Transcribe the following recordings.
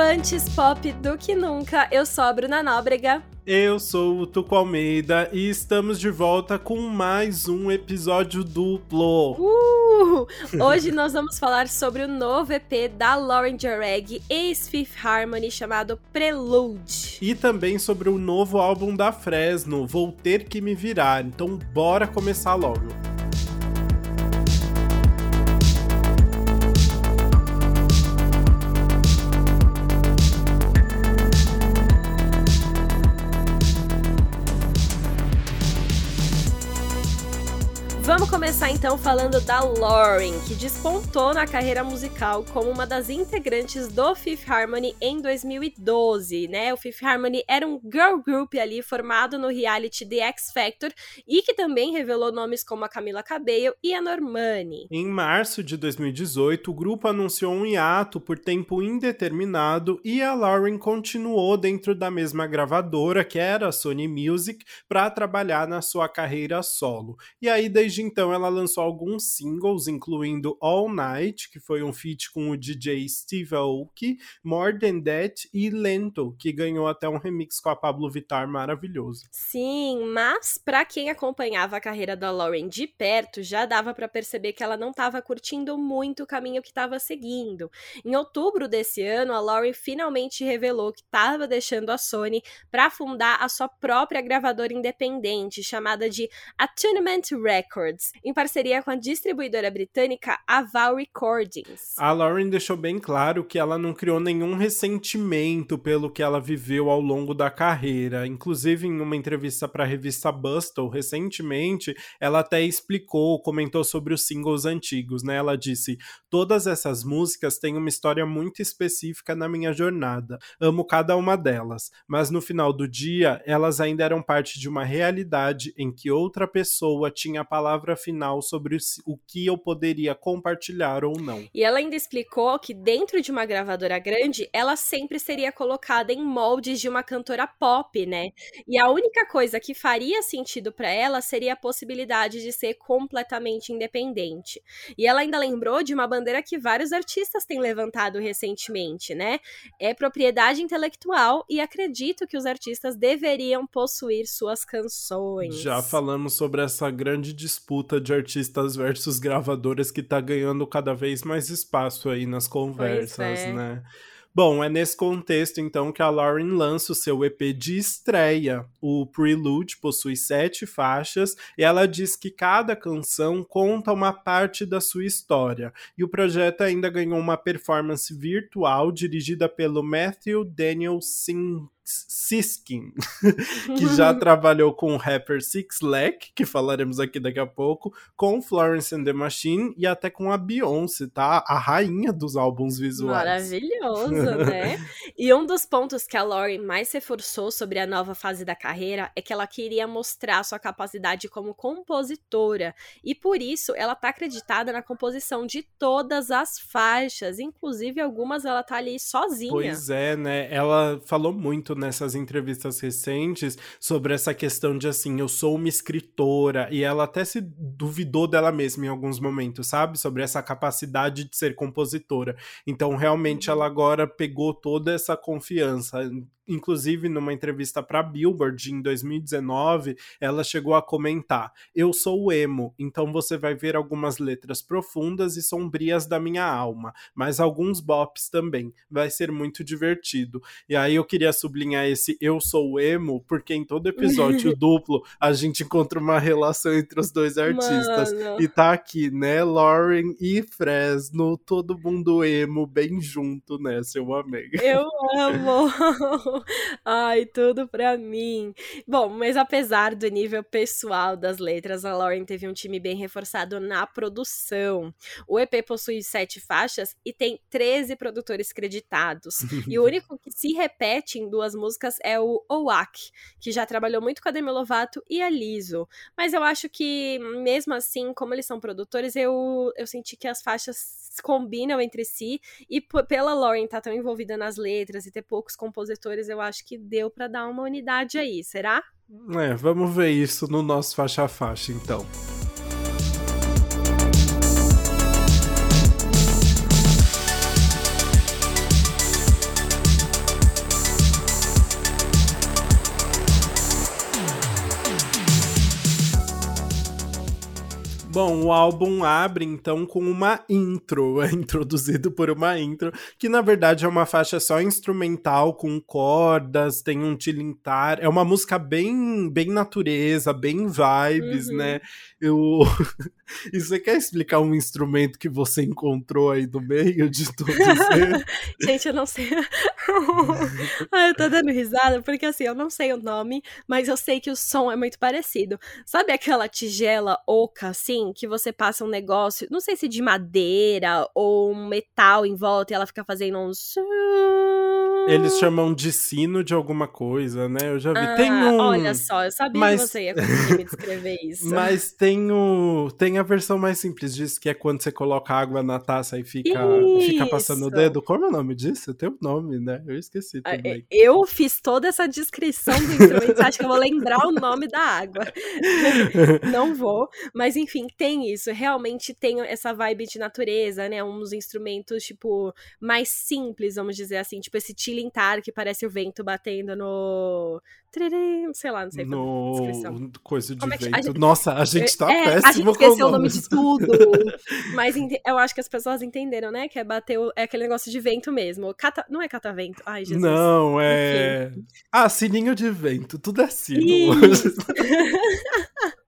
antes pop do que nunca. Eu sou a Bruna Nóbrega. Eu sou o Tuco Almeida e estamos de volta com mais um episódio duplo. Uh! Hoje nós vamos falar sobre o novo EP da Lauren Jareg, ex-Fifth Harmony, chamado Prelude. E também sobre o novo álbum da Fresno, Vou Ter Que Me Virar. Então bora começar logo. Começar então falando da Lauren, que despontou na carreira musical como uma das integrantes do Fifth Harmony em 2012, né? O Fifth Harmony era um girl group ali formado no reality The X Factor e que também revelou nomes como a Camila Cabello e a Normani. Em março de 2018, o grupo anunciou um hiato por tempo indeterminado e a Lauren continuou dentro da mesma gravadora, que era a Sony Music, para trabalhar na sua carreira solo. E aí desde Desde então, ela lançou alguns singles, incluindo All Night, que foi um feat com o DJ Steve Aoki, More Than That e Lento, que ganhou até um remix com a Pablo Vittar maravilhoso. Sim, mas para quem acompanhava a carreira da Lauren de perto, já dava para perceber que ela não estava curtindo muito o caminho que estava seguindo. Em outubro desse ano, a Lauren finalmente revelou que estava deixando a Sony para fundar a sua própria gravadora independente, chamada de Attunement Records Em parceria com a distribuidora britânica Aval Recordings. A Lauren deixou bem claro que ela não criou nenhum ressentimento pelo que ela viveu ao longo da carreira. Inclusive, em uma entrevista para a revista Bustle, recentemente, ela até explicou, comentou sobre os singles antigos, né? Ela disse: Todas essas músicas têm uma história muito específica na minha jornada. Amo cada uma delas, mas no final do dia, elas ainda eram parte de uma realidade em que outra pessoa tinha a palavra final sobre o que eu poderia compartilhar ou não. E ela ainda explicou que dentro de uma gravadora grande, ela sempre seria colocada em moldes de uma cantora pop, né? E a única coisa que faria sentido para ela seria a possibilidade de ser completamente independente. E ela ainda lembrou de uma bandeira que vários artistas têm levantado recentemente, né? É propriedade intelectual e acredito que os artistas deveriam possuir suas canções. Já falamos sobre essa grande disputa disputa de artistas versus gravadoras que tá ganhando cada vez mais espaço aí nas conversas, é. né? Bom, é nesse contexto então que a Lauren lança o seu EP de estreia. O Prelude possui sete faixas e ela diz que cada canção conta uma parte da sua história. E o projeto ainda ganhou uma performance virtual dirigida pelo Matthew Daniel Singh Siskin, que já trabalhou com o rapper Six Lack, que falaremos aqui daqui a pouco, com Florence and the Machine e até com a Beyoncé, tá? A rainha dos álbuns visuais. Maravilhoso, né? e um dos pontos que a Lauren mais reforçou sobre a nova fase da carreira é que ela queria mostrar sua capacidade como compositora, e por isso ela tá acreditada na composição de todas as faixas, inclusive algumas ela tá ali sozinha. Pois é, né? Ela falou muito nessas entrevistas recentes sobre essa questão de assim, eu sou uma escritora, e ela até se duvidou dela mesma em alguns momentos, sabe? Sobre essa capacidade de ser compositora. Então, realmente, ela agora pegou toda essa confiança inclusive numa entrevista para Billboard em 2019, ela chegou a comentar: "Eu sou emo, então você vai ver algumas letras profundas e sombrias da minha alma, mas alguns bops também. Vai ser muito divertido". E aí eu queria sublinhar esse eu sou emo, porque em todo episódio duplo a gente encontra uma relação entre os dois artistas. Mano. E tá aqui, né, Lauren e Fresno, todo mundo emo bem junto nessa, eu amei. Eu amo. Ai, tudo pra mim. Bom, mas apesar do nível pessoal das letras, a Lauren teve um time bem reforçado na produção. O EP possui sete faixas e tem 13 produtores creditados. e o único que se repete em duas músicas é o Owak, que já trabalhou muito com a Demi Lovato e a Lizzo. Mas eu acho que, mesmo assim, como eles são produtores, eu, eu senti que as faixas combinam entre si e pela Lauren estar tá tão envolvida nas letras e ter poucos compositores, eu acho que deu para dar uma unidade aí, será? É, vamos ver isso no nosso faixa a faixa, então. Bom, o álbum abre então com uma intro, é introduzido por uma intro, que na verdade é uma faixa só instrumental com cordas, tem um tilintar, é uma música bem bem natureza, bem vibes, uhum. né? Eu E você quer explicar um instrumento que você encontrou aí no meio de tudo isso? Gente, eu não sei. ah, eu tô dando risada porque assim, eu não sei o nome, mas eu sei que o som é muito parecido. Sabe aquela tigela oca assim, que você passa um negócio, não sei se de madeira ou um metal em volta e ela fica fazendo uns eles chamam de sino de alguma coisa, né? Eu já vi. Ah, tem um. Olha só, eu sabia mas... que você ia conseguir me descrever isso. Mas tem, o... tem a versão mais simples disso, que é quando você coloca água na taça e fica, fica passando o dedo. Como é o nome disso? Tem um nome, né? Eu esqueci ah, também. Eu fiz toda essa descrição do instrumento. acho que eu vou lembrar o nome da água? Não vou. Mas enfim, tem isso. Realmente tem essa vibe de natureza, né? Uns instrumentos, tipo, mais simples, vamos dizer assim. Tipo esse tilintar que parece o vento batendo no. Sei lá, não sei no... descrição. Coisa de é que... vento. A gente... Nossa, a gente tá é, péssimo. A gente esqueceu o nome de tudo. Mas eu acho que as pessoas entenderam, né? Que é bater. O... É aquele negócio de vento mesmo. Cata... Não é catavento. Ai, Jesus. Não, é. Enfim. Ah, sininho de vento. Tudo é sino.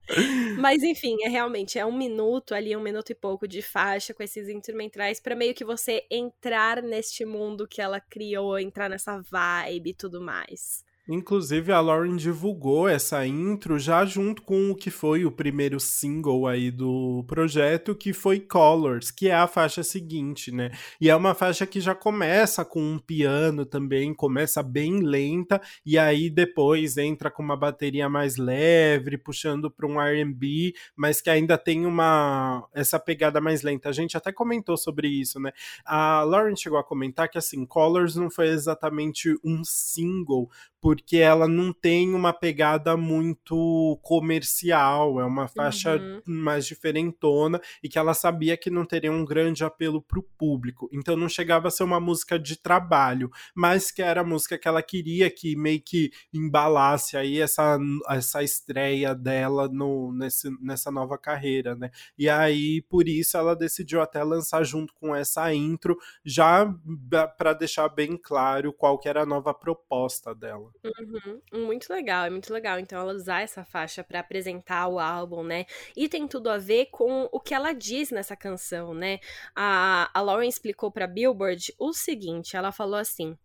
Mas enfim, é realmente é um minuto ali, um minuto e pouco de faixa com esses instrumentais para meio que você entrar neste mundo que ela criou, entrar nessa vibe e tudo mais. Inclusive, a Lauren divulgou essa intro já junto com o que foi o primeiro single aí do projeto, que foi Colors, que é a faixa seguinte, né? E é uma faixa que já começa com um piano também, começa bem lenta, e aí depois entra com uma bateria mais leve, puxando para um R&B, mas que ainda tem uma essa pegada mais lenta. A gente até comentou sobre isso, né? A Lauren chegou a comentar que assim, Colors não foi exatamente um single, porque ela não tem uma pegada muito comercial, é uma faixa uhum. mais diferentona e que ela sabia que não teria um grande apelo para o público. Então não chegava a ser uma música de trabalho, mas que era a música que ela queria que meio que embalasse aí essa, essa estreia dela no, nesse, nessa nova carreira, né? E aí por isso ela decidiu até lançar junto com essa intro, já para deixar bem claro qual que era a nova proposta dela. Uhum. Muito legal, é muito legal. Então, ela usar essa faixa para apresentar o álbum, né? E tem tudo a ver com o que ela diz nessa canção, né? A, a Lauren explicou pra Billboard o seguinte: ela falou assim: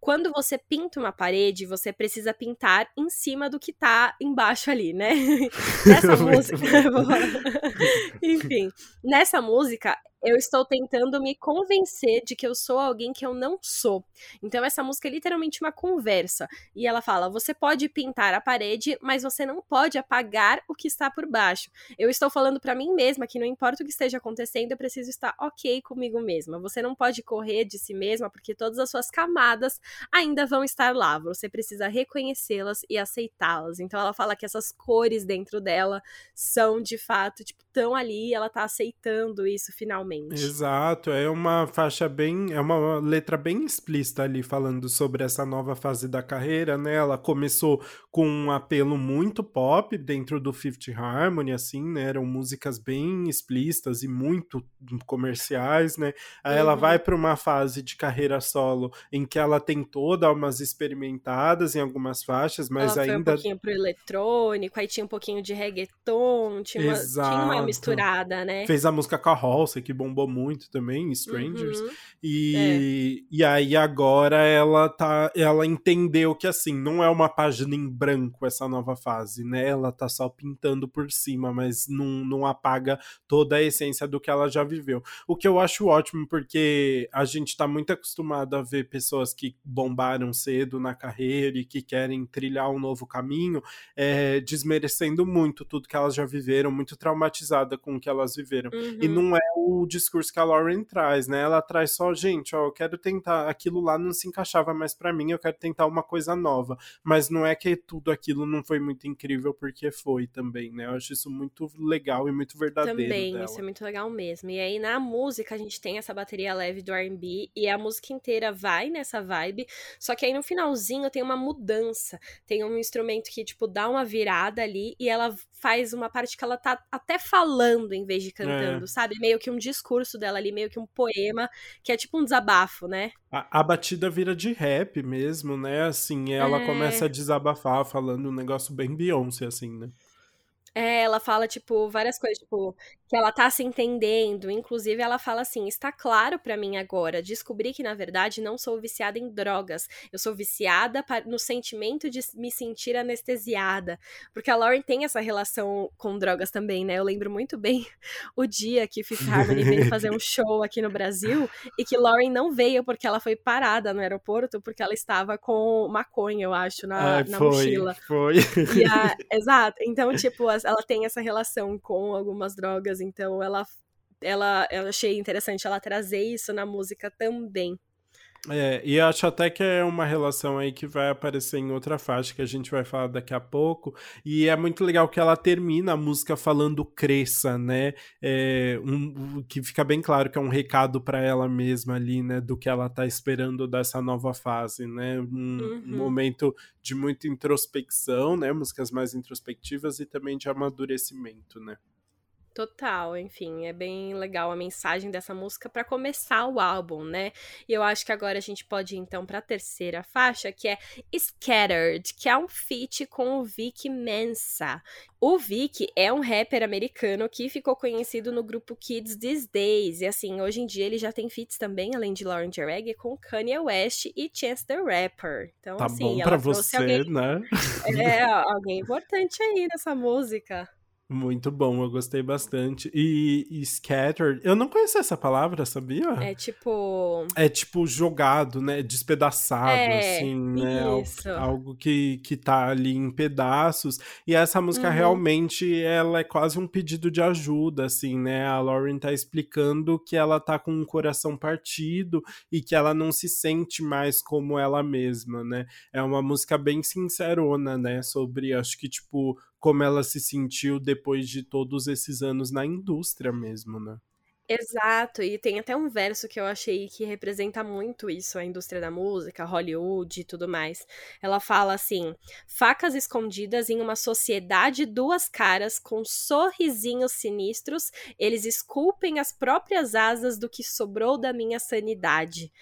quando você pinta uma parede, você precisa pintar em cima do que tá embaixo ali, né? nessa música. Enfim, nessa música, eu estou tentando me convencer de que eu sou alguém que eu não sou. Então essa música é literalmente uma conversa. E ela fala: você pode pintar a parede, mas você não pode apagar o que está por baixo. Eu estou falando para mim mesma que não importa o que esteja acontecendo, eu preciso estar ok comigo mesma. Você não pode correr de si mesma porque todas as suas camadas ainda vão estar lá. Você precisa reconhecê-las e aceitá-las. Então ela fala que essas cores dentro dela são de fato, tipo, tão ali, ela tá aceitando isso finalmente. Exato, é uma faixa bem, é uma letra bem explícita ali falando sobre essa nova fase da carreira, né? Ela começou com um apelo muito pop dentro do Fifth Harmony, assim, né? Eram músicas bem explícitas e muito comerciais, né? Aí uhum. ela vai para uma fase de carreira solo em que ela tentou dar umas experimentadas em algumas faixas, mas ela ainda. Foi um pouquinho pro eletrônico, aí tinha um pouquinho de reggaeton, tinha uma, tinha uma misturada, né? Fez a música Carroça, que bombou muito também, Strangers. Uhum. E, é. e aí agora ela tá. Ela entendeu que assim, não é uma página em branco essa nova fase, né? Ela tá só pintando por cima, mas não, não apaga toda a essência do que ela já viveu. O que eu acho ótimo, porque a gente tá muito acostumado a ver pessoas que bombaram cedo na carreira e que querem trilhar um novo caminho, é, desmerecendo muito tudo que elas já viveram, muito traumatizada com o que elas viveram. Uhum. E não é o discurso que a Lauren traz, né? Ela traz só, gente, ó, eu quero tentar, aquilo lá não se encaixava mais para mim, eu quero tentar uma coisa nova. Mas não é que tudo aquilo não foi muito incrível, porque foi também, né? Eu acho isso muito legal e muito verdadeiro. Também, dela. isso é muito legal mesmo. E aí na música a gente tem essa bateria leve do RB e a música inteira vai nessa vibe, só que aí no finalzinho tem uma mudança. Tem um instrumento que, tipo, dá uma virada ali e ela faz uma parte que ela tá até falando em vez de cantando, é. sabe? Meio que um discurso dela ali, meio que um poema, que é tipo um desabafo, né? A, a batida vira de rap mesmo, né? Assim, ela é... começa a desabafar, falando um negócio bem Beyoncé, assim, né? É, ela fala, tipo, várias coisas, tipo, que ela tá se entendendo. Inclusive, ela fala assim: está claro para mim agora. Descobri que, na verdade, não sou viciada em drogas. Eu sou viciada no sentimento de me sentir anestesiada. Porque a Lauren tem essa relação com drogas também, né? Eu lembro muito bem o dia que Fifth Harmony veio fazer um show aqui no Brasil e que Lauren não veio porque ela foi parada no aeroporto porque ela estava com maconha, eu acho, na, Ai, na foi, mochila. Foi. A, exato. Então, tipo, ela tem essa relação com algumas drogas, então ela, ela, eu achei interessante ela trazer isso na música também. É, e acho até que é uma relação aí que vai aparecer em outra faixa que a gente vai falar daqui a pouco. E é muito legal que ela termina a música falando cresça, né? É, um, que fica bem claro que é um recado para ela mesma ali, né? Do que ela tá esperando dessa nova fase, né? Um, uhum. um momento de muita introspecção, né? Músicas mais introspectivas e também de amadurecimento, né? Total, enfim, é bem legal a mensagem dessa música para começar o álbum, né? E eu acho que agora a gente pode ir então para a terceira faixa, que é Scattered, que é um feat com o Vic Mensa. O Vic é um rapper americano que ficou conhecido no grupo Kids These Days, e assim, hoje em dia ele já tem feats também, além de Lauren Jareg, com Kanye West e Chance the Rapper. Então, tá assim, bom pra você, alguém... né? É, alguém importante aí nessa música. Muito bom, eu gostei bastante. E, e, scattered, eu não conhecia essa palavra, sabia? É tipo. É tipo jogado, né? Despedaçado, é, assim, né? Isso. Algo, algo, que, que tá ali em pedaços. E essa música uhum. realmente, ela é quase um pedido de ajuda, assim, né? A Lauren tá explicando que ela tá com um coração partido e que ela não se sente mais como ela mesma, né? É uma música bem sincerona, né? Sobre, acho que, tipo, como ela se sentiu depois de todos esses anos na indústria mesmo, né? Exato, e tem até um verso que eu achei que representa muito isso, a indústria da música, Hollywood e tudo mais. Ela fala assim: facas escondidas em uma sociedade duas caras, com sorrisinhos sinistros, eles esculpem as próprias asas do que sobrou da minha sanidade.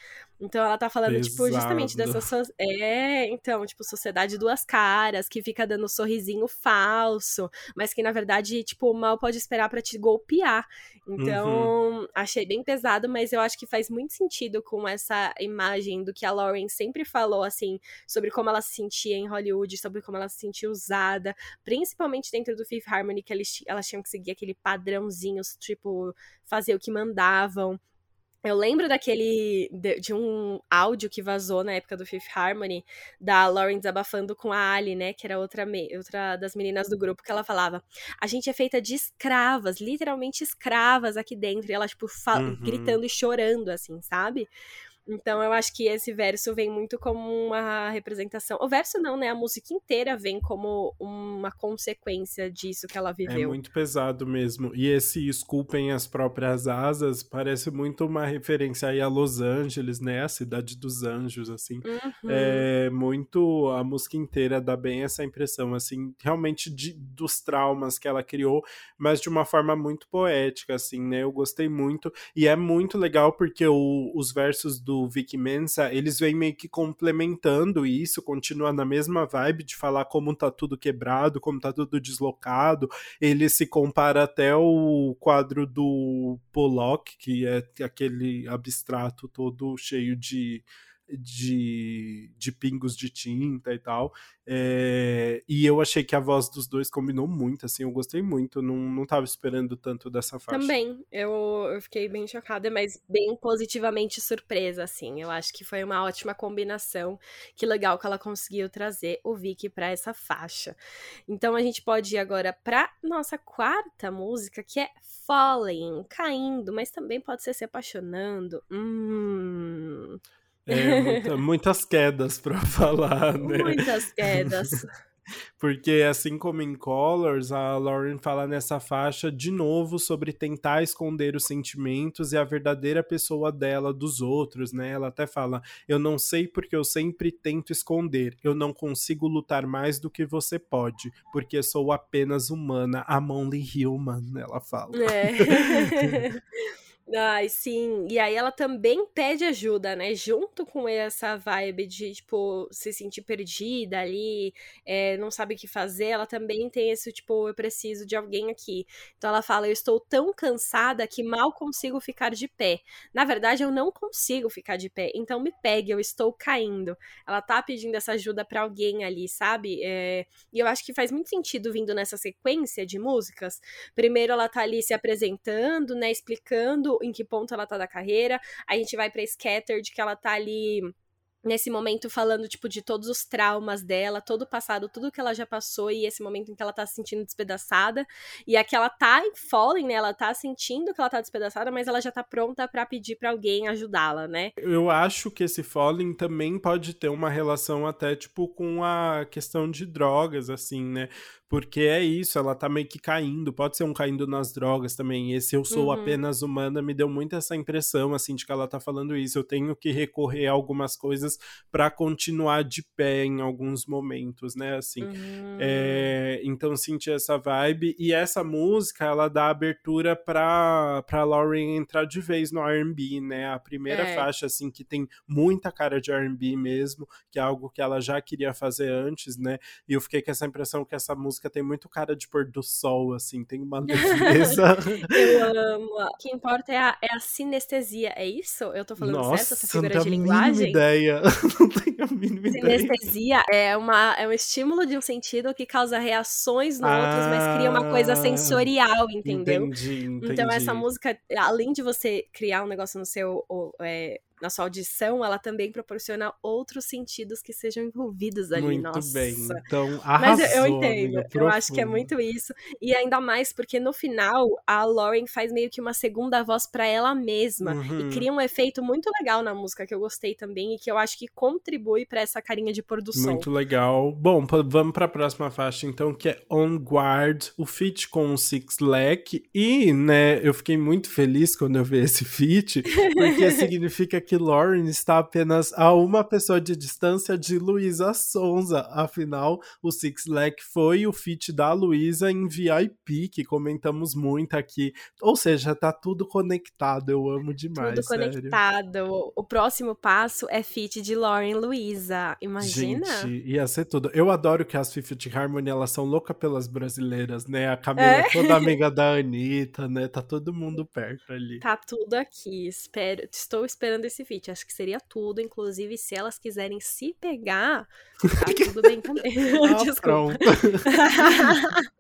Então ela tá falando, Pesado. tipo, justamente dessa. So... É, então, tipo, sociedade duas caras, que fica dando um sorrisinho falso, mas que na verdade, tipo, mal pode esperar para te golpear. Então, uhum. achei bem pesado, mas eu acho que faz muito sentido com essa imagem do que a Lauren sempre falou, assim, sobre como ela se sentia em Hollywood, sobre como ela se sentia usada, principalmente dentro do Fifth Harmony, que eles, elas tinham que seguir aquele padrãozinho, tipo, fazer o que mandavam. Eu lembro daquele. De, de, um áudio que vazou na época do Fifth Harmony, da Lauren desabafando com a Ali, né? Que era outra, outra das meninas do grupo, que ela falava: A gente é feita de escravas, literalmente escravas aqui dentro. E ela, tipo, uhum. gritando e chorando, assim, sabe? Então eu acho que esse verso vem muito como uma representação. O verso não, né? A música inteira vem como uma consequência disso que ela é viveu. É muito pesado mesmo. E esse esculpem as próprias asas parece muito uma referência aí a Los Angeles, né? A cidade dos anjos, assim. Uhum. É muito a música inteira dá bem essa impressão, assim, realmente de, dos traumas que ela criou, mas de uma forma muito poética, assim, né? Eu gostei muito e é muito legal porque o, os versos do do Vic Mensa, eles vêm meio que complementando isso, continua na mesma vibe de falar como tá tudo quebrado, como tá tudo deslocado. Ele se compara até o quadro do Pollock, que é aquele abstrato todo cheio de de, de pingos de tinta e tal. É, e eu achei que a voz dos dois combinou muito, assim, eu gostei muito, não, não tava esperando tanto dessa faixa. Também, eu, eu fiquei bem chocada, mas bem positivamente surpresa, assim. Eu acho que foi uma ótima combinação. Que legal que ela conseguiu trazer o Vicky para essa faixa. Então a gente pode ir agora para nossa quarta música, que é Falling, caindo, mas também pode ser se apaixonando. Hum. É, muita, muitas quedas para falar, né? Muitas quedas. Porque assim como em Colors, a Lauren fala nessa faixa de novo sobre tentar esconder os sentimentos e a verdadeira pessoa dela dos outros, né? Ela até fala: "Eu não sei porque eu sempre tento esconder. Eu não consigo lutar mais do que você pode, porque sou apenas humana, I'm only human", ela fala. É. Ai, sim. E aí ela também pede ajuda, né? Junto com essa vibe de, tipo, se sentir perdida ali, é, não sabe o que fazer, ela também tem esse, tipo, eu preciso de alguém aqui. Então ela fala, eu estou tão cansada que mal consigo ficar de pé. Na verdade, eu não consigo ficar de pé, então me pegue, eu estou caindo. Ela tá pedindo essa ajuda para alguém ali, sabe? É... E eu acho que faz muito sentido vindo nessa sequência de músicas. Primeiro ela tá ali se apresentando, né, explicando em que ponto ela tá da carreira. A gente vai pra Scattered, que ela tá ali nesse momento falando, tipo, de todos os traumas dela, todo o passado, tudo que ela já passou e esse momento em que ela tá se sentindo despedaçada. E aqui ela tá em falling, né? Ela tá sentindo que ela tá despedaçada, mas ela já tá pronta para pedir para alguém ajudá-la, né? Eu acho que esse falling também pode ter uma relação até, tipo, com a questão de drogas, assim, né? Porque é isso, ela tá meio que caindo, pode ser um caindo nas drogas também. Esse eu sou uhum. apenas humana me deu muito essa impressão, assim, de que ela tá falando isso. Eu tenho que recorrer a algumas coisas para continuar de pé em alguns momentos, né? Assim, uhum. é, então senti essa vibe. E essa música, ela dá abertura pra, pra Lauren entrar de vez no RB, né? A primeira é. faixa, assim, que tem muita cara de RB mesmo, que é algo que ela já queria fazer antes, né? E eu fiquei com essa impressão que essa música música tem muito cara de pôr do sol, assim, tem uma leveza. eu amo. O que importa é a, é a sinestesia, é isso? Eu tô falando Nossa, certo, essa figura de linguagem? ideia. não tenho a mínima ideia. Sinestesia é, uma, é um estímulo de um sentido que causa reações no ah, outros, mas cria uma coisa sensorial, entendeu? Entendi, entendi. Então essa música, além de você criar um negócio no seu é, na sua audição, ela também proporciona outros sentidos que sejam envolvidos ali. Muito Nossa. bem. Então, arrasou, Mas eu, entendo. eu acho que é muito isso. E ainda mais porque no final a Lauren faz meio que uma segunda voz para ela mesma uhum. e cria um efeito muito legal na música que eu gostei também e que eu acho que contribui para essa carinha de pôr do sol. Muito legal. Bom, vamos para a próxima faixa então, que é On Guard, o feat com o Six Lack e, né, eu fiquei muito feliz quando eu vi esse feat, porque significa que que Lauren está apenas a uma pessoa de distância de Luísa Sonza. Afinal, o Six Lack foi o feat da Luísa em VIP, que comentamos muito aqui. Ou seja, tá tudo conectado. Eu amo demais. Tudo sério. conectado. O próximo passo é feat de Lauren Luísa. Imagina? Gente, ia ser tudo. Eu adoro que as Fifth Harmony elas são loucas pelas brasileiras, né? A Camila é toda amiga da Anitta, né? Tá todo mundo perto ali. Tá tudo aqui. Espero, estou esperando esse esse feat. Acho que seria tudo, inclusive se elas quiserem se pegar, tá tudo bem também. Ah, Desculpa.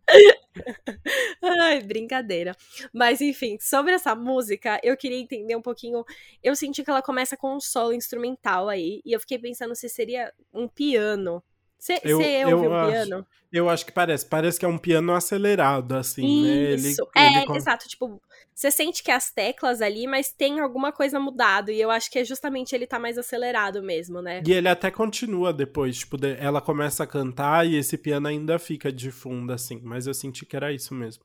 Ai, brincadeira. Mas enfim, sobre essa música, eu queria entender um pouquinho. Eu senti que ela começa com um solo instrumental aí, e eu fiquei pensando se seria um piano. Você ouviu o piano? Eu acho que parece. Parece que é um piano acelerado, assim, Isso. né? Ele, é, ele... exato. Tipo, você sente que as teclas ali, mas tem alguma coisa mudado. E eu acho que é justamente ele tá mais acelerado mesmo, né? E ele até continua depois. Tipo, ela começa a cantar e esse piano ainda fica de fundo, assim. Mas eu senti que era isso mesmo.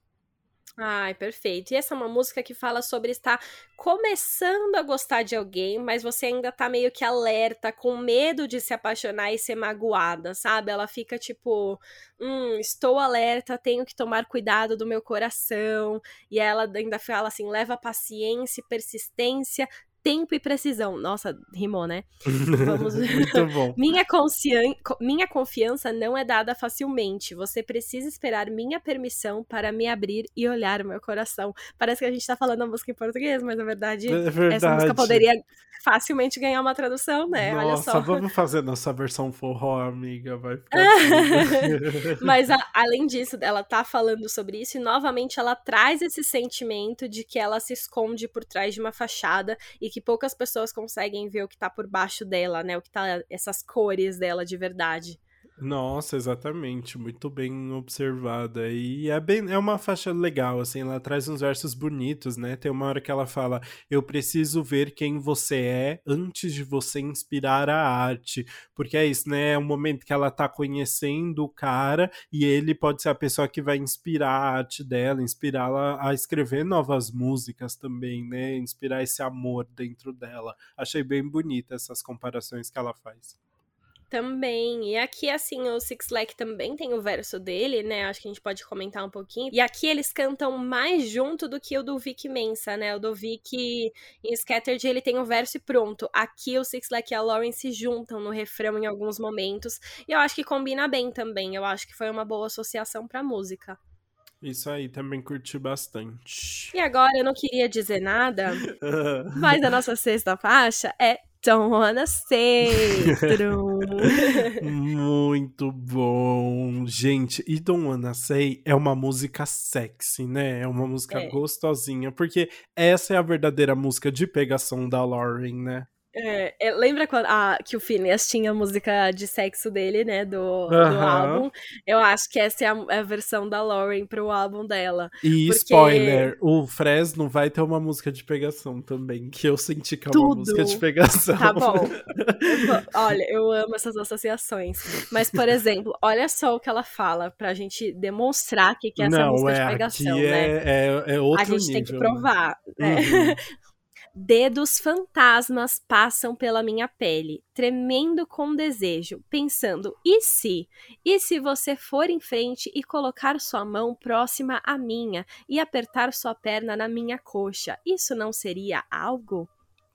Ai, perfeito. E essa é uma música que fala sobre estar começando a gostar de alguém, mas você ainda tá meio que alerta, com medo de se apaixonar e ser magoada, sabe? Ela fica tipo, hum, estou alerta, tenho que tomar cuidado do meu coração. E ela ainda fala assim: leva paciência e persistência, tempo e precisão. Nossa, rimou, né? Vamos... Muito bom. minha, conscian... minha confiança não é dada facilmente. Você precisa esperar minha permissão para me abrir e olhar o meu coração. Parece que a gente tá falando a música em português, mas na verdade, é verdade. essa música poderia facilmente ganhar uma tradução, né? Nossa, Olha só. vamos fazer nossa versão forró, amiga. Vai ficar Mas a, além disso, ela tá falando sobre isso e novamente ela traz esse sentimento de que ela se esconde por trás de uma fachada e que poucas pessoas conseguem ver o que tá por baixo dela, né? O que tá essas cores dela de verdade. Nossa, exatamente, muito bem observada. E é bem, é uma faixa legal, assim, ela traz uns versos bonitos, né? Tem uma hora que ela fala: "Eu preciso ver quem você é antes de você inspirar a arte". Porque é isso, né? É um momento que ela tá conhecendo o cara e ele pode ser a pessoa que vai inspirar a arte dela, inspirá-la a escrever novas músicas também, né? Inspirar esse amor dentro dela. Achei bem bonita essas comparações que ela faz. Também. E aqui, assim, o Six Lack também tem o verso dele, né? Acho que a gente pode comentar um pouquinho. E aqui eles cantam mais junto do que o do Vic Mensa, né? O do Vic em Scattered ele tem o verso e pronto. Aqui o Six Lack e a Lauren se juntam no refrão em alguns momentos. E eu acho que combina bem também. Eu acho que foi uma boa associação pra música. Isso aí, também curti bastante. E agora eu não queria dizer nada, mas a nossa sexta faixa é Don't wanna say. Muito bom. Gente, e Don't Wanna Say é uma música sexy, né? É uma música é. gostosinha, porque essa é a verdadeira música de pegação da Lauren, né? É, é, lembra quando, ah, que o Phineas tinha a música de sexo dele, né? Do, uh -huh. do álbum. Eu acho que essa é a, a, versão da Lauren pro álbum dela. E porque... spoiler, o Fresno vai ter uma música de pegação também, que eu senti que é uma Tudo. música de pegação. Tá bom. olha, eu amo essas associações. Mas, por exemplo, olha só o que ela fala pra gente demonstrar que, que é essa Não, música é, de pegação, né? É, é, é outro A gente nível, tem que provar. Né? Uhum. Dedos fantasmas passam pela minha pele, tremendo com desejo, pensando: e se? E se você for em frente e colocar sua mão próxima à minha e apertar sua perna na minha coxa? Isso não seria algo?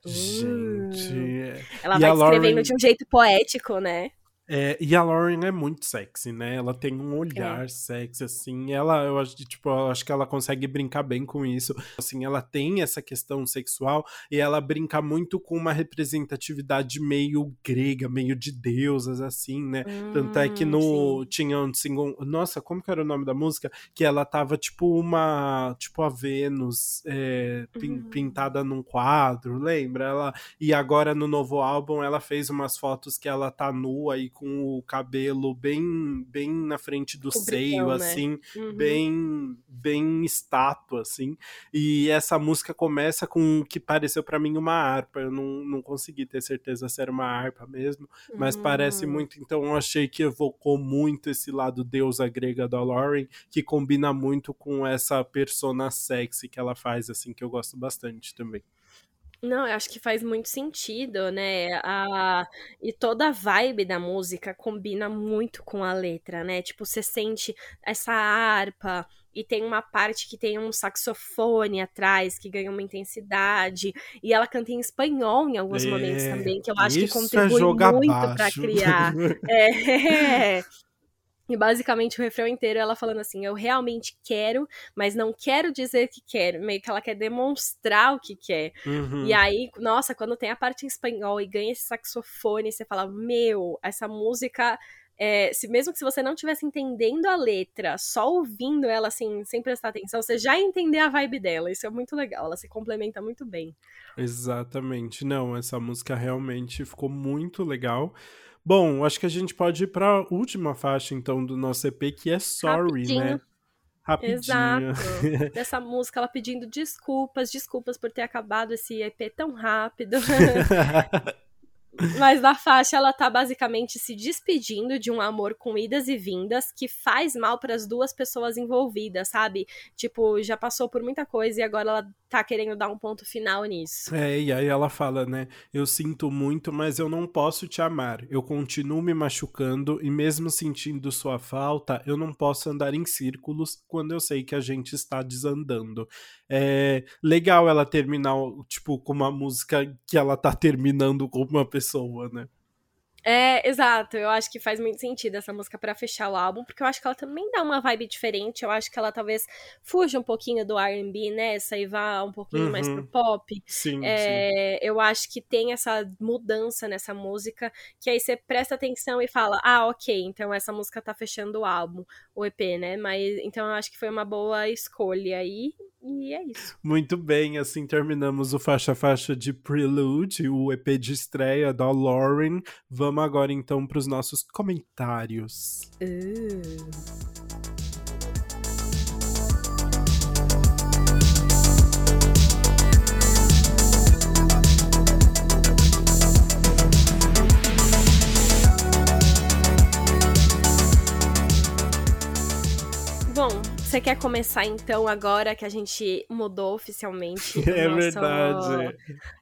Gente. Uh. Ela vai descrevendo Lauren... de um jeito poético, né? É, e a Lauren é muito sexy, né? Ela tem um olhar é. sexy, assim. Ela, eu acho, tipo, eu acho que ela consegue brincar bem com isso. Assim, ela tem essa questão sexual e ela brinca muito com uma representatividade meio grega, meio de deusas, assim, né? Hum, Tanto é que hum, no. Sim. Tinha um single. Nossa, como que era o nome da música? Que ela tava, tipo, uma. Tipo, a Vênus é, uhum. pintada num quadro, lembra? Ela, e agora no novo álbum ela fez umas fotos que ela tá nua e com com o cabelo bem bem na frente do seio, né? assim, uhum. bem bem estátua, assim. E essa música começa com o que pareceu para mim uma harpa. Eu não, não consegui ter certeza se era uma harpa mesmo, mas uhum. parece muito. Então eu achei que evocou muito esse lado deusa grega da Lauren, que combina muito com essa persona sexy que ela faz, assim, que eu gosto bastante também. Não, eu acho que faz muito sentido, né? A... E toda a vibe da música combina muito com a letra, né? Tipo, você sente essa harpa e tem uma parte que tem um saxofone atrás que ganha uma intensidade. E ela canta em espanhol em alguns é, momentos também, que eu acho que é contribui é muito para criar. é. E basicamente o refrão inteiro ela falando assim: Eu realmente quero, mas não quero dizer que quero. Meio que ela quer demonstrar o que quer. Uhum. E aí, nossa, quando tem a parte em espanhol e ganha esse saxofone, você fala: Meu, essa música. É, se mesmo que se você não estivesse entendendo a letra, só ouvindo ela assim, sem prestar atenção, você já entender a vibe dela. Isso é muito legal, ela se complementa muito bem. Exatamente. Não, essa música realmente ficou muito legal. Bom, acho que a gente pode ir para a última faixa, então, do nosso EP, que é Sorry, Rapidinho. né? Rapidinho. Exato. Dessa música, ela pedindo desculpas, desculpas por ter acabado esse EP tão rápido. Mas na faixa ela tá basicamente se despedindo de um amor com idas e vindas que faz mal para as duas pessoas envolvidas, sabe? Tipo, já passou por muita coisa e agora ela tá querendo dar um ponto final nisso. É, e aí ela fala, né? Eu sinto muito, mas eu não posso te amar. Eu continuo me machucando e mesmo sentindo sua falta, eu não posso andar em círculos quando eu sei que a gente está desandando. É legal ela terminar, tipo, com uma música que ela tá terminando com uma pessoa, né? É, exato. Eu acho que faz muito sentido essa música para fechar o álbum, porque eu acho que ela também dá uma vibe diferente. Eu acho que ela talvez fuja um pouquinho do R&B, né? Essa e vá um pouquinho uhum. mais pro pop. Sim, é, sim. Eu acho que tem essa mudança nessa música, que aí você presta atenção e fala, ah, ok, então essa música tá fechando o álbum, o EP, né? Mas então eu acho que foi uma boa escolha aí. E é isso. Muito bem, assim terminamos o faixa faixa de Prelude, o EP de estreia da Lauren. Vamos agora então para os nossos comentários. Uh. Você quer começar então agora que a gente mudou oficialmente? É nosso, verdade.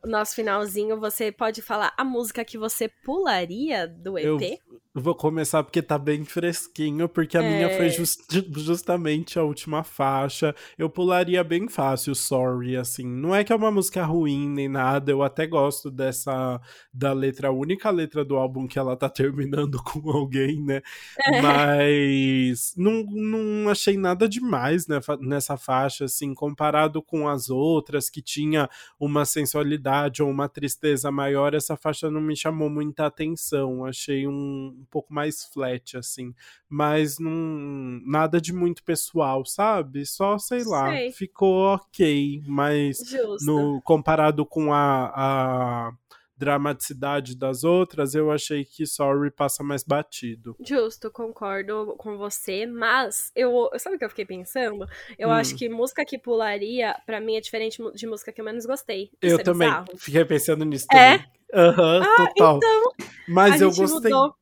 O nosso finalzinho, você pode falar a música que você pularia do EP? Eu, Vou começar porque tá bem fresquinho, porque a é. minha foi é. just, justamente a última faixa. Eu pularia bem fácil, sorry, assim. Não é que é uma música ruim nem nada, eu até gosto dessa da letra, a única letra do álbum que ela tá terminando com alguém, né? É. Mas não, não achei nada demais né, nessa faixa, assim, comparado com as outras que tinha uma sensualidade ou uma tristeza maior, essa faixa não me chamou muita atenção. Achei um um pouco mais flat, assim. Mas não, nada de muito pessoal, sabe? Só, sei lá, sei. ficou ok. Mas no, comparado com a, a dramaticidade das outras, eu achei que Sorry passa mais batido. Justo, concordo com você, mas eu, sabe o que eu fiquei pensando? Eu hum. acho que música que pularia, para mim, é diferente de música que eu menos gostei. eu é também, bizarro. fiquei pensando nisso é? também. Aham, uhum, ah, total. Então, mas eu gostei. Mudou.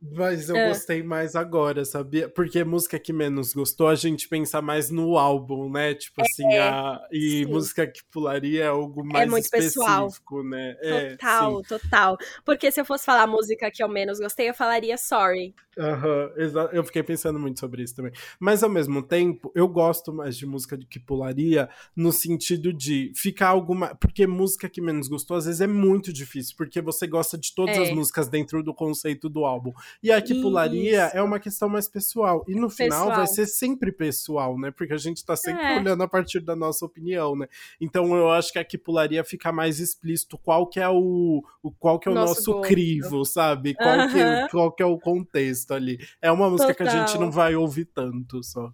Mas eu é. gostei mais agora, sabia? Porque música que menos gostou, a gente pensa mais no álbum, né? Tipo assim, é, a... e sim. música que pularia é algo é mais é muito específico, pessoal. né? É, total, total. Porque se eu fosse falar a música que eu menos gostei, eu falaria Sorry. Aham, uhum, eu fiquei pensando muito sobre isso também. Mas ao mesmo tempo, eu gosto mais de música que pularia no sentido de ficar alguma. Porque música que menos gostou, às vezes é muito difícil, porque você gosta de todas as músicas dentro do conceito do álbum. E a que pularia é uma questão mais pessoal. E no final pessoal. vai ser sempre pessoal, né? Porque a gente tá sempre é. olhando a partir da nossa opinião, né? Então eu acho que a que pularia fica mais explícito qual que é o, o qual que é o nosso, nosso crivo, sabe? Qual, uh -huh. que, qual que é o contexto ali. É uma música Total. que a gente não vai ouvir tanto só.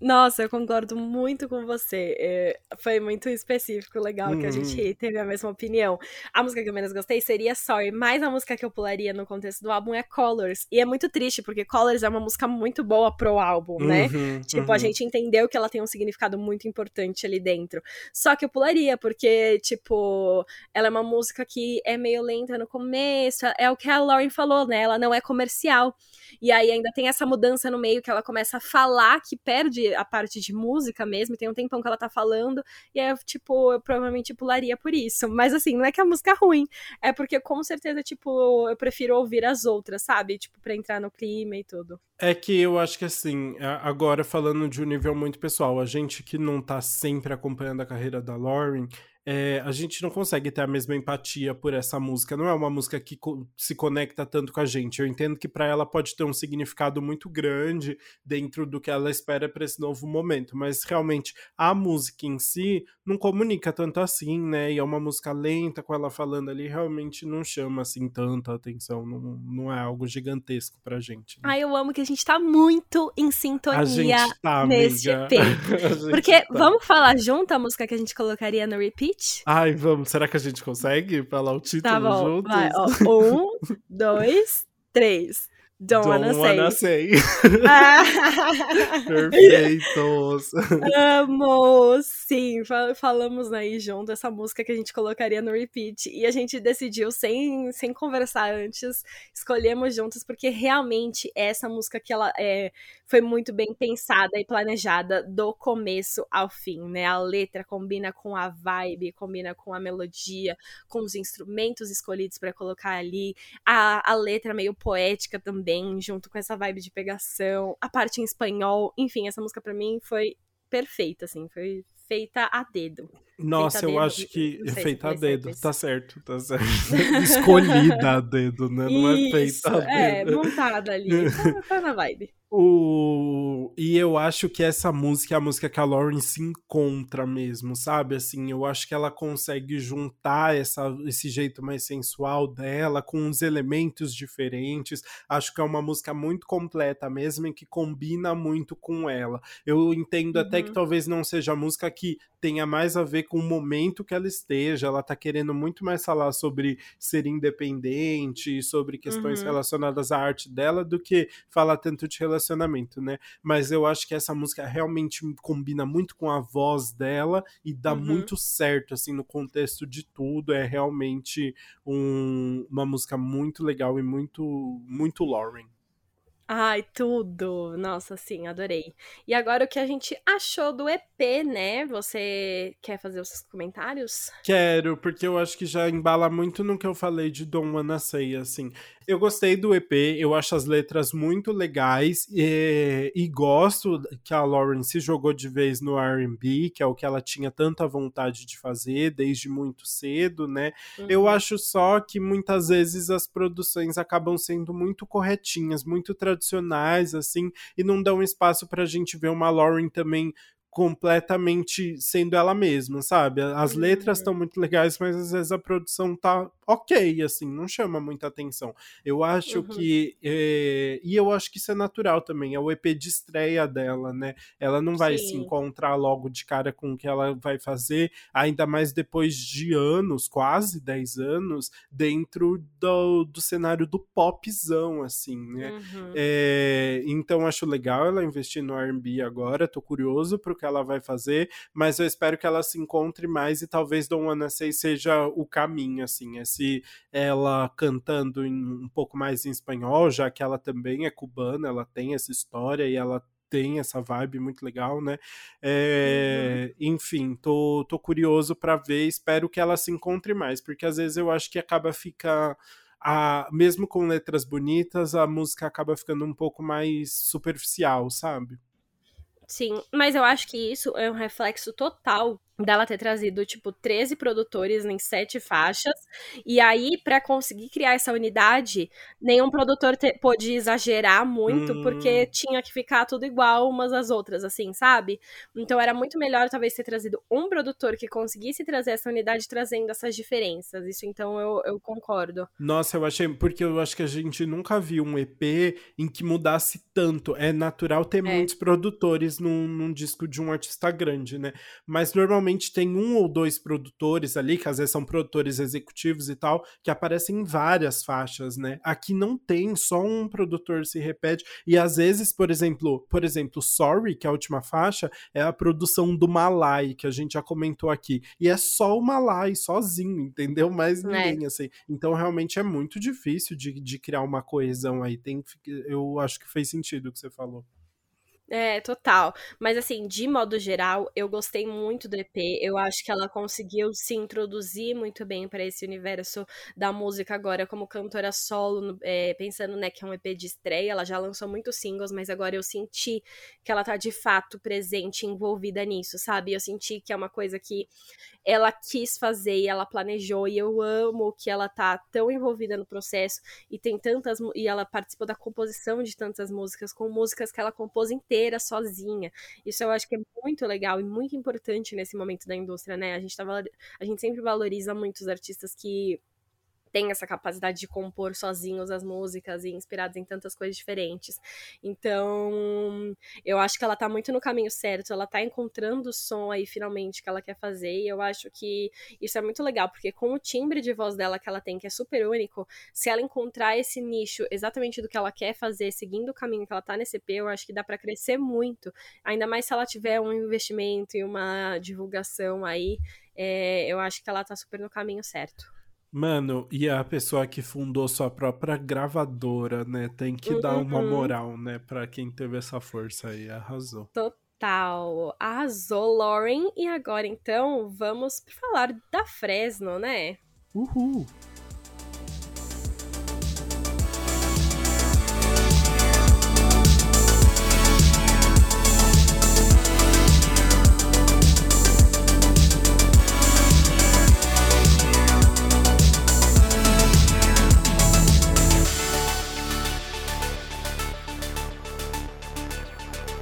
Nossa, eu concordo muito com você. É, foi muito específico, legal uhum. que a gente uhum. teve a mesma opinião. A música que eu menos gostei seria Sorry, mas a música que eu pularia no contexto do álbum é Colors. E é muito triste, porque Colors é uma música muito boa pro álbum, né? Uhum, tipo, uhum. a gente entendeu que ela tem um significado muito importante ali dentro. Só que eu pularia, porque, tipo, ela é uma música que é meio lenta no começo. É o que a Lauren falou, né? Ela não é comercial. E aí ainda tem essa mudança no meio que ela começa a falar que perde a parte de música mesmo, tem um tempão que ela tá falando, e aí, tipo, eu provavelmente pularia por isso. Mas assim, não é que a música é ruim, é porque com certeza, tipo, eu prefiro ouvir as outras, sabe? Tipo, pra entrar no clima e tudo. É que eu acho que assim, agora falando de um nível muito pessoal, a gente que não tá sempre acompanhando a carreira da Lauren, é, a gente não consegue ter a mesma empatia por essa música. Não é uma música que co se conecta tanto com a gente. Eu entendo que para ela pode ter um significado muito grande dentro do que ela espera para esse novo momento, mas realmente a música em si não comunica tanto assim, né? E é uma música lenta com ela falando ali, realmente não chama assim tanta atenção. Não, não é algo gigantesco pra gente. Né? Ai, eu amo que a gente tá muito em sintonia a gente tá, nesse EP. Porque tá. vamos falar junto a música que a gente colocaria no repeat? Ai, vamos. Será que a gente consegue falar o título tá bom, juntos? Vai, ó. Um, dois, três. Don't, Don't wanna, wanna say. say. Perfeitos. Amo, sim. Falamos aí junto essa música que a gente colocaria no repeat. E a gente decidiu, sem, sem conversar antes, escolhemos juntos, porque realmente essa música que ela é, foi muito bem pensada e planejada do começo ao fim, né? A letra combina com a vibe, combina com a melodia, com os instrumentos escolhidos para colocar ali. A, a letra meio poética também também, junto com essa vibe de pegação, a parte em espanhol, enfim, essa música para mim foi perfeita, assim, foi feita a dedo. Nossa, eu dedo, acho que feita a dedo, tá certo, tá certo. Escolhida a dedo, né? Não Isso, é feita a é, dedo. É, montada ali, tá, tá na vibe. O... E eu acho que essa música é a música que a Lauren se encontra mesmo, sabe? Assim, eu acho que ela consegue juntar essa, esse jeito mais sensual dela com uns elementos diferentes. Acho que é uma música muito completa mesmo e que combina muito com ela. Eu entendo uhum. até que uhum. talvez não seja a música que tenha mais a ver com o momento que ela esteja. Ela tá querendo muito mais falar sobre ser independente, sobre questões uhum. relacionadas à arte dela, do que falar tanto de relacionamento, né? Mas eu acho que essa música realmente combina muito com a voz dela e dá uhum. muito certo, assim, no contexto de tudo. É realmente um, uma música muito legal e muito, muito Lauren. Ai, tudo! Nossa, sim, adorei. E agora o que a gente achou do EP, né? Você quer fazer os seus comentários? Quero, porque eu acho que já embala muito no que eu falei de Dom Wanna Say, assim. Eu gostei do EP, eu acho as letras muito legais e, e gosto que a Lauren se jogou de vez no R&B, que é o que ela tinha tanta vontade de fazer desde muito cedo, né? Uhum. Eu acho só que muitas vezes as produções acabam sendo muito corretinhas, muito tradicionais, assim, e não dão espaço pra gente ver uma Lauren também completamente sendo ela mesma, sabe? As letras estão uhum. muito legais, mas às vezes a produção tá ok, assim, não chama muita atenção. Eu acho uhum. que. É, e eu acho que isso é natural também, é o EP de estreia dela, né? Ela não vai Sim. se encontrar logo de cara com o que ela vai fazer, ainda mais depois de anos, quase 10 anos, dentro do, do cenário do popzão, assim, né? Uhum. É, então acho legal ela investir no RB agora, tô curioso pro que ela vai fazer, mas eu espero que ela se encontre mais e talvez Don't Wanna Say seja o caminho, assim, se ela cantando em, um pouco mais em espanhol, já que ela também é cubana, ela tem essa história e ela tem essa vibe muito legal, né? É, uhum. Enfim, tô, tô curioso para ver, espero que ela se encontre mais, porque às vezes eu acho que acaba ficar. A, mesmo com letras bonitas, a música acaba ficando um pouco mais superficial, sabe? Sim, mas eu acho que isso é um reflexo total dela ter trazido, tipo, 13 produtores em sete faixas. E aí, para conseguir criar essa unidade, nenhum produtor te, pôde exagerar muito, hum. porque tinha que ficar tudo igual umas às outras, assim, sabe? Então era muito melhor, talvez, ter trazido um produtor que conseguisse trazer essa unidade trazendo essas diferenças. Isso, então, eu, eu concordo. Nossa, eu achei. Porque eu acho que a gente nunca viu um EP em que mudasse tanto. É natural ter é. muitos produtores num, num disco de um artista grande, né? Mas normalmente normalmente tem um ou dois produtores ali, que às vezes são produtores executivos e tal, que aparecem em várias faixas, né? Aqui não tem, só um produtor se repete. E às vezes, por exemplo, por exemplo, Sorry, que é a última faixa, é a produção do Malai, que a gente já comentou aqui. E é só o Malai, sozinho, entendeu? Mais é. ninguém, é. assim. Então, realmente é muito difícil de, de criar uma coesão aí. Tem, eu acho que fez sentido o que você falou. É, total. Mas assim, de modo geral, eu gostei muito do EP. Eu acho que ela conseguiu se introduzir muito bem para esse universo da música agora como cantora solo, é, pensando, né, que é um EP de estreia. Ela já lançou muitos singles, mas agora eu senti que ela tá de fato presente, envolvida nisso, sabe? Eu senti que é uma coisa que ela quis fazer e ela planejou e eu amo que ela tá tão envolvida no processo e tem tantas e ela participou da composição de tantas músicas com músicas que ela compôs inteira sozinha. Isso eu acho que é muito legal e muito importante nesse momento da indústria, né? A gente tá a gente sempre valoriza muito os artistas que tem essa capacidade de compor sozinhos as músicas e inspirados em tantas coisas diferentes. Então, eu acho que ela tá muito no caminho certo, ela tá encontrando o som aí finalmente que ela quer fazer, e eu acho que isso é muito legal, porque com o timbre de voz dela que ela tem, que é super único, se ela encontrar esse nicho exatamente do que ela quer fazer, seguindo o caminho que ela tá nesse EP, eu acho que dá para crescer muito, ainda mais se ela tiver um investimento e uma divulgação aí, é, eu acho que ela tá super no caminho certo. Mano, e a pessoa que fundou sua própria gravadora, né? Tem que uhum. dar uma uhum. moral, né? Pra quem teve essa força aí, arrasou. Total. Arrasou, Lauren. E agora, então, vamos falar da Fresno, né? Uhul.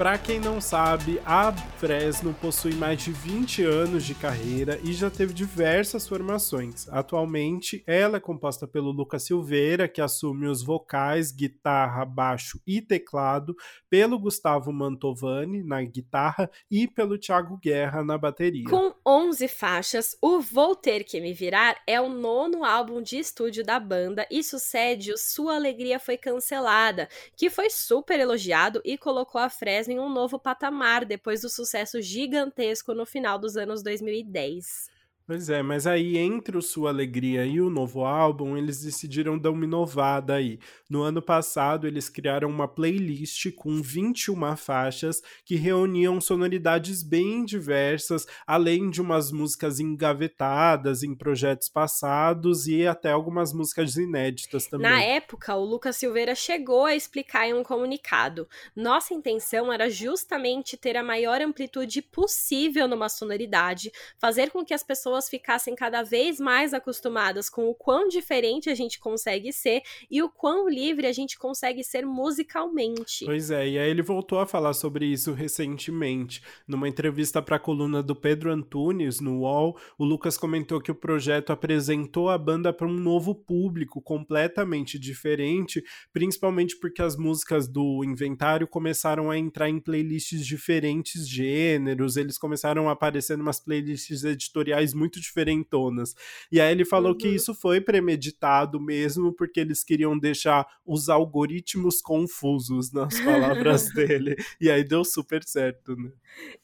Para quem não sabe, a Fresno possui mais de 20 anos de carreira e já teve diversas formações. Atualmente, ela é composta pelo Lucas Silveira, que assume os vocais, guitarra, baixo e teclado, pelo Gustavo Mantovani na guitarra e pelo Thiago Guerra na bateria. Com 11 faixas, o Vou Ter Que Me Virar é o nono álbum de estúdio da banda e sucede o Sua Alegria Foi Cancelada, que foi super elogiado e colocou a Fresno em um novo patamar depois do sucesso gigantesco no final dos anos 2010. Pois é, mas aí entre o Sua Alegria e o novo álbum, eles decidiram dar uma inovada aí. No ano passado, eles criaram uma playlist com 21 faixas que reuniam sonoridades bem diversas, além de umas músicas engavetadas em projetos passados e até algumas músicas inéditas também. Na época, o Lucas Silveira chegou a explicar em um comunicado: nossa intenção era justamente ter a maior amplitude possível numa sonoridade, fazer com que as pessoas pessoas ficassem cada vez mais acostumadas com o quão diferente a gente consegue ser e o quão livre a gente consegue ser musicalmente. Pois é, e aí ele voltou a falar sobre isso recentemente. Numa entrevista para a coluna do Pedro Antunes no UOL, o Lucas comentou que o projeto apresentou a banda para um novo público completamente diferente, principalmente porque as músicas do inventário começaram a entrar em playlists diferentes gêneros, eles começaram a aparecer em umas playlists editoriais muito diferentonas. E aí ele falou uhum. que isso foi premeditado mesmo, porque eles queriam deixar os algoritmos confusos nas palavras dele. E aí deu super certo, né?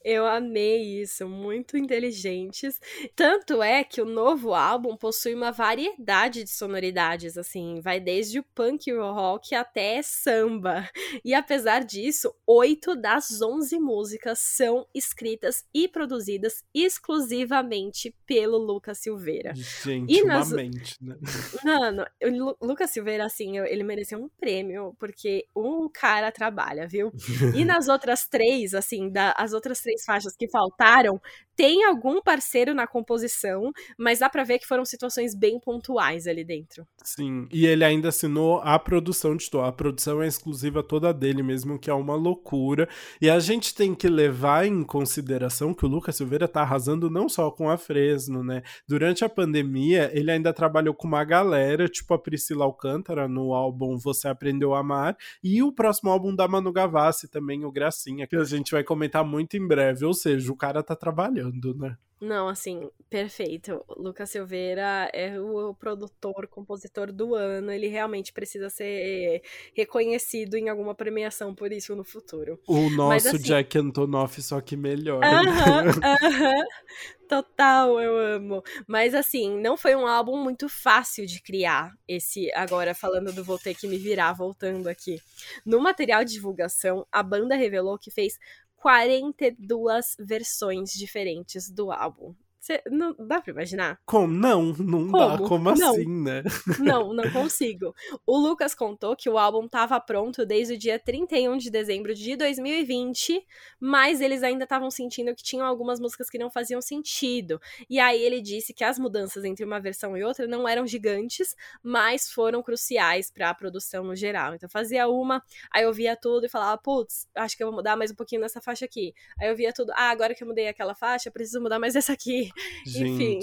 Eu amei isso, muito inteligentes. Tanto é que o novo álbum possui uma variedade de sonoridades, assim, vai desde o punk rock até samba. E apesar disso, oito das onze músicas são escritas e produzidas exclusivamente pelo Lucas Silveira. Gente, e nas... mente, né? Mano, o Lucas Silveira, assim, ele mereceu um prêmio, porque o cara trabalha, viu? E nas outras três, assim, da, as outras três faixas que faltaram, tem algum parceiro na composição, mas dá pra ver que foram situações bem pontuais ali dentro. Sim, e ele ainda assinou a produção de tudo. A produção é exclusiva toda dele mesmo, que é uma loucura. E a gente tem que levar em consideração que o Lucas Silveira tá arrasando não só com a Fresno, né? Durante a pandemia, ele ainda trabalhou com uma galera, tipo a Priscila Alcântara, no álbum Você Aprendeu a Amar, e o próximo álbum da Manu Gavassi também, o Gracinha, que a gente vai comentar muito em breve. Ou seja, o cara tá trabalhando né? Não, assim, perfeito. Lucas Silveira é o produtor, compositor do ano. Ele realmente precisa ser reconhecido em alguma premiação por isso no futuro. O nosso Mas, assim... Jack Antonoff, só que melhor. Aham, uh aham. -huh, uh -huh. Total, eu amo. Mas assim, não foi um álbum muito fácil de criar. Esse, agora falando do Vou Ter Que Me Virar, voltando aqui. No material de divulgação, a banda revelou que fez 42 versões diferentes do álbum. Cê, não dá pra imaginar? Como? Não, não Como? dá. Como não. assim, né? Não, não consigo. O Lucas contou que o álbum estava pronto desde o dia 31 de dezembro de 2020, mas eles ainda estavam sentindo que tinham algumas músicas que não faziam sentido. E aí ele disse que as mudanças entre uma versão e outra não eram gigantes, mas foram cruciais para a produção no geral. Então fazia uma, aí eu via tudo e falava, putz, acho que eu vou mudar mais um pouquinho nessa faixa aqui. Aí eu via tudo, ah, agora que eu mudei aquela faixa, preciso mudar mais essa aqui. Gente, Enfim.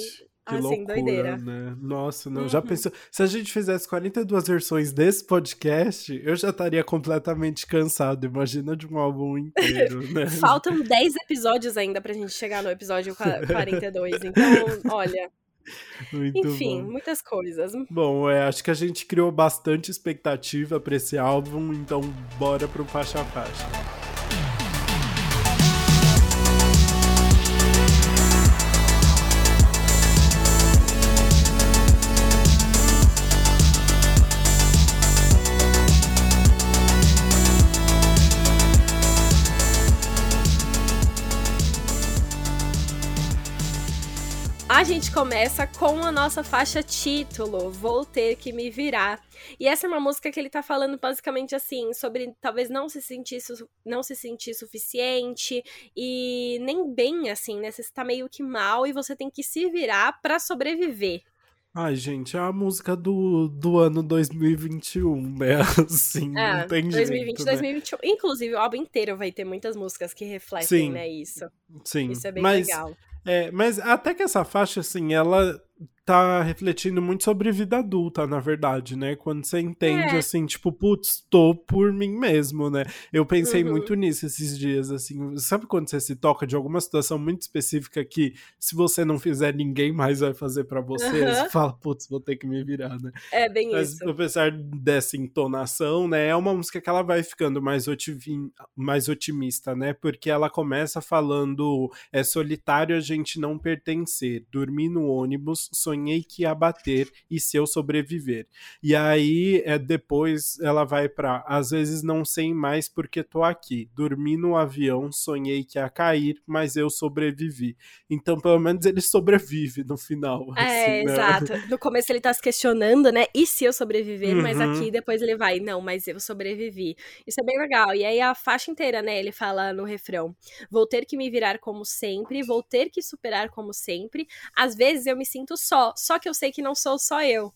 Que assim, loucura, doideira. né? Nossa, não, Uhum. já pensou? Se a gente fizesse 42 versões desse podcast, eu já estaria completamente cansado. Imagina de um álbum inteiro, né? Faltam 10 episódios ainda pra gente chegar no episódio qua- 42. Então, olha, Muito enfim, bom. muitas coisas. Bom, é, acho que a gente criou bastante expectativa pra esse álbum, então bora pro faixa a faixa. Gente começa com a nossa faixa título, Vou Ter Que Me Virar. E essa é uma música que ele tá falando basicamente assim, sobre talvez não se sentir, não se sentir suficiente e nem bem assim, né? Você está meio que mal e você tem que se virar pra sobreviver. Ai, gente, é a música do, do ano 2021, né? Assim, É, não tem 2020, jeito, né? 2021. Inclusive, o álbum inteiro vai ter muitas músicas que refletem, Sim. né, isso. Sim, Isso é bem mas, legal. É, mas até que essa faixa, assim, ela tá refletindo muito sobre vida adulta, na verdade, né? Quando você entende, É. assim, tipo, putz, tô por mim mesmo, né? Eu pensei Uhum. muito nisso esses dias, assim. Sabe quando você se toca de alguma situação muito específica que, se você não fizer, ninguém mais vai fazer pra você? Aham. Você fala, putz, vou ter que me virar, né? É bem Mas isso. apesar dessa entonação, né, é uma música que ela vai ficando mais, otivi- mais otimista, né? Porque ela começa falando: é solitário a gente não pertencer. Dormi no ônibus, sonhei que ia bater e se eu sobreviver. E aí, é, depois ela vai pra às vezes não sei mais porque tô aqui. Dormi no avião, sonhei que ia cair, mas eu sobrevivi. Então, pelo menos ele sobrevive no final. É, assim, né? exato. No começo ele tá se questionando, né? E se eu sobreviver? Mas Uhum. aqui depois ele vai, não, mas eu sobrevivi. Isso é bem legal. E aí a faixa inteira, né? Ele fala no refrão: Vou ter que me virar como sempre, vou ter que superar como sempre. Às vezes eu me sinto só, só que eu sei que não sou só eu.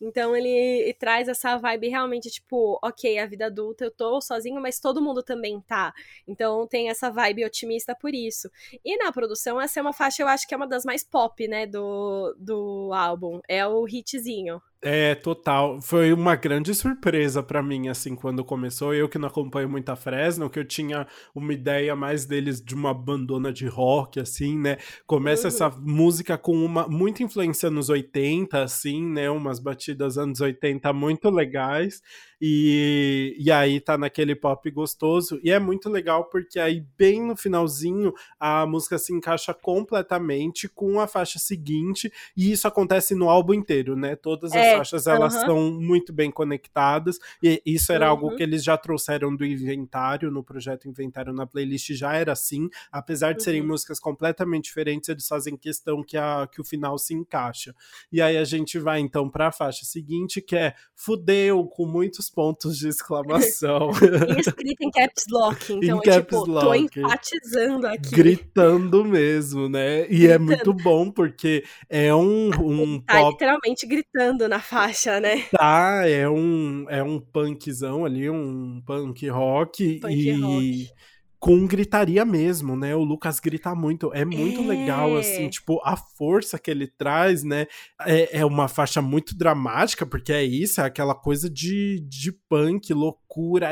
Então ele traz essa vibe realmente, tipo, ok, a vida adulta, eu tô sozinho, mas todo mundo também tá. Então tem essa vibe otimista por isso. E na produção, essa é uma faixa, eu acho que é uma das mais pop, né, do, do álbum. É o hitzinho. É, total. Foi uma grande surpresa pra mim, assim, quando começou. Eu que não acompanho muito a Fresno, que eu tinha uma ideia mais deles de uma bandona de rock, assim, né? Começa Uhum. essa música com uma muita influência nos 80, assim, né? Umas batidas anos 80 muito legais. E, e aí tá naquele pop gostoso. E é muito legal porque aí, bem no finalzinho, a música se encaixa completamente com a faixa seguinte. E isso acontece no álbum inteiro, né? Todas as É, faixas elas aham. são muito bem conectadas. E isso era algo Uhum. que eles já trouxeram do inventário, no projeto Inventário na playlist já era assim. Apesar de serem Uhum. músicas completamente diferentes, eles fazem questão que, a, que o final se encaixa. E aí a gente vai então para a faixa seguinte, que é Fudeu, com muitos pontos de exclamação. E escrito em caps lock. Então Em é tipo, tô lock. enfatizando aqui. Gritando mesmo, né? E é Gritando. muito bom porque é um, um Tá pop literalmente gritando na faixa, né? Tá, é um, é um punkzão ali, um punk rock Punk e rock. com gritaria mesmo, né? O Lucas grita muito, é muito É. legal, assim, tipo, a força que ele traz, né? É, é uma faixa muito dramática, porque é isso, é aquela coisa de, de punk, loucura,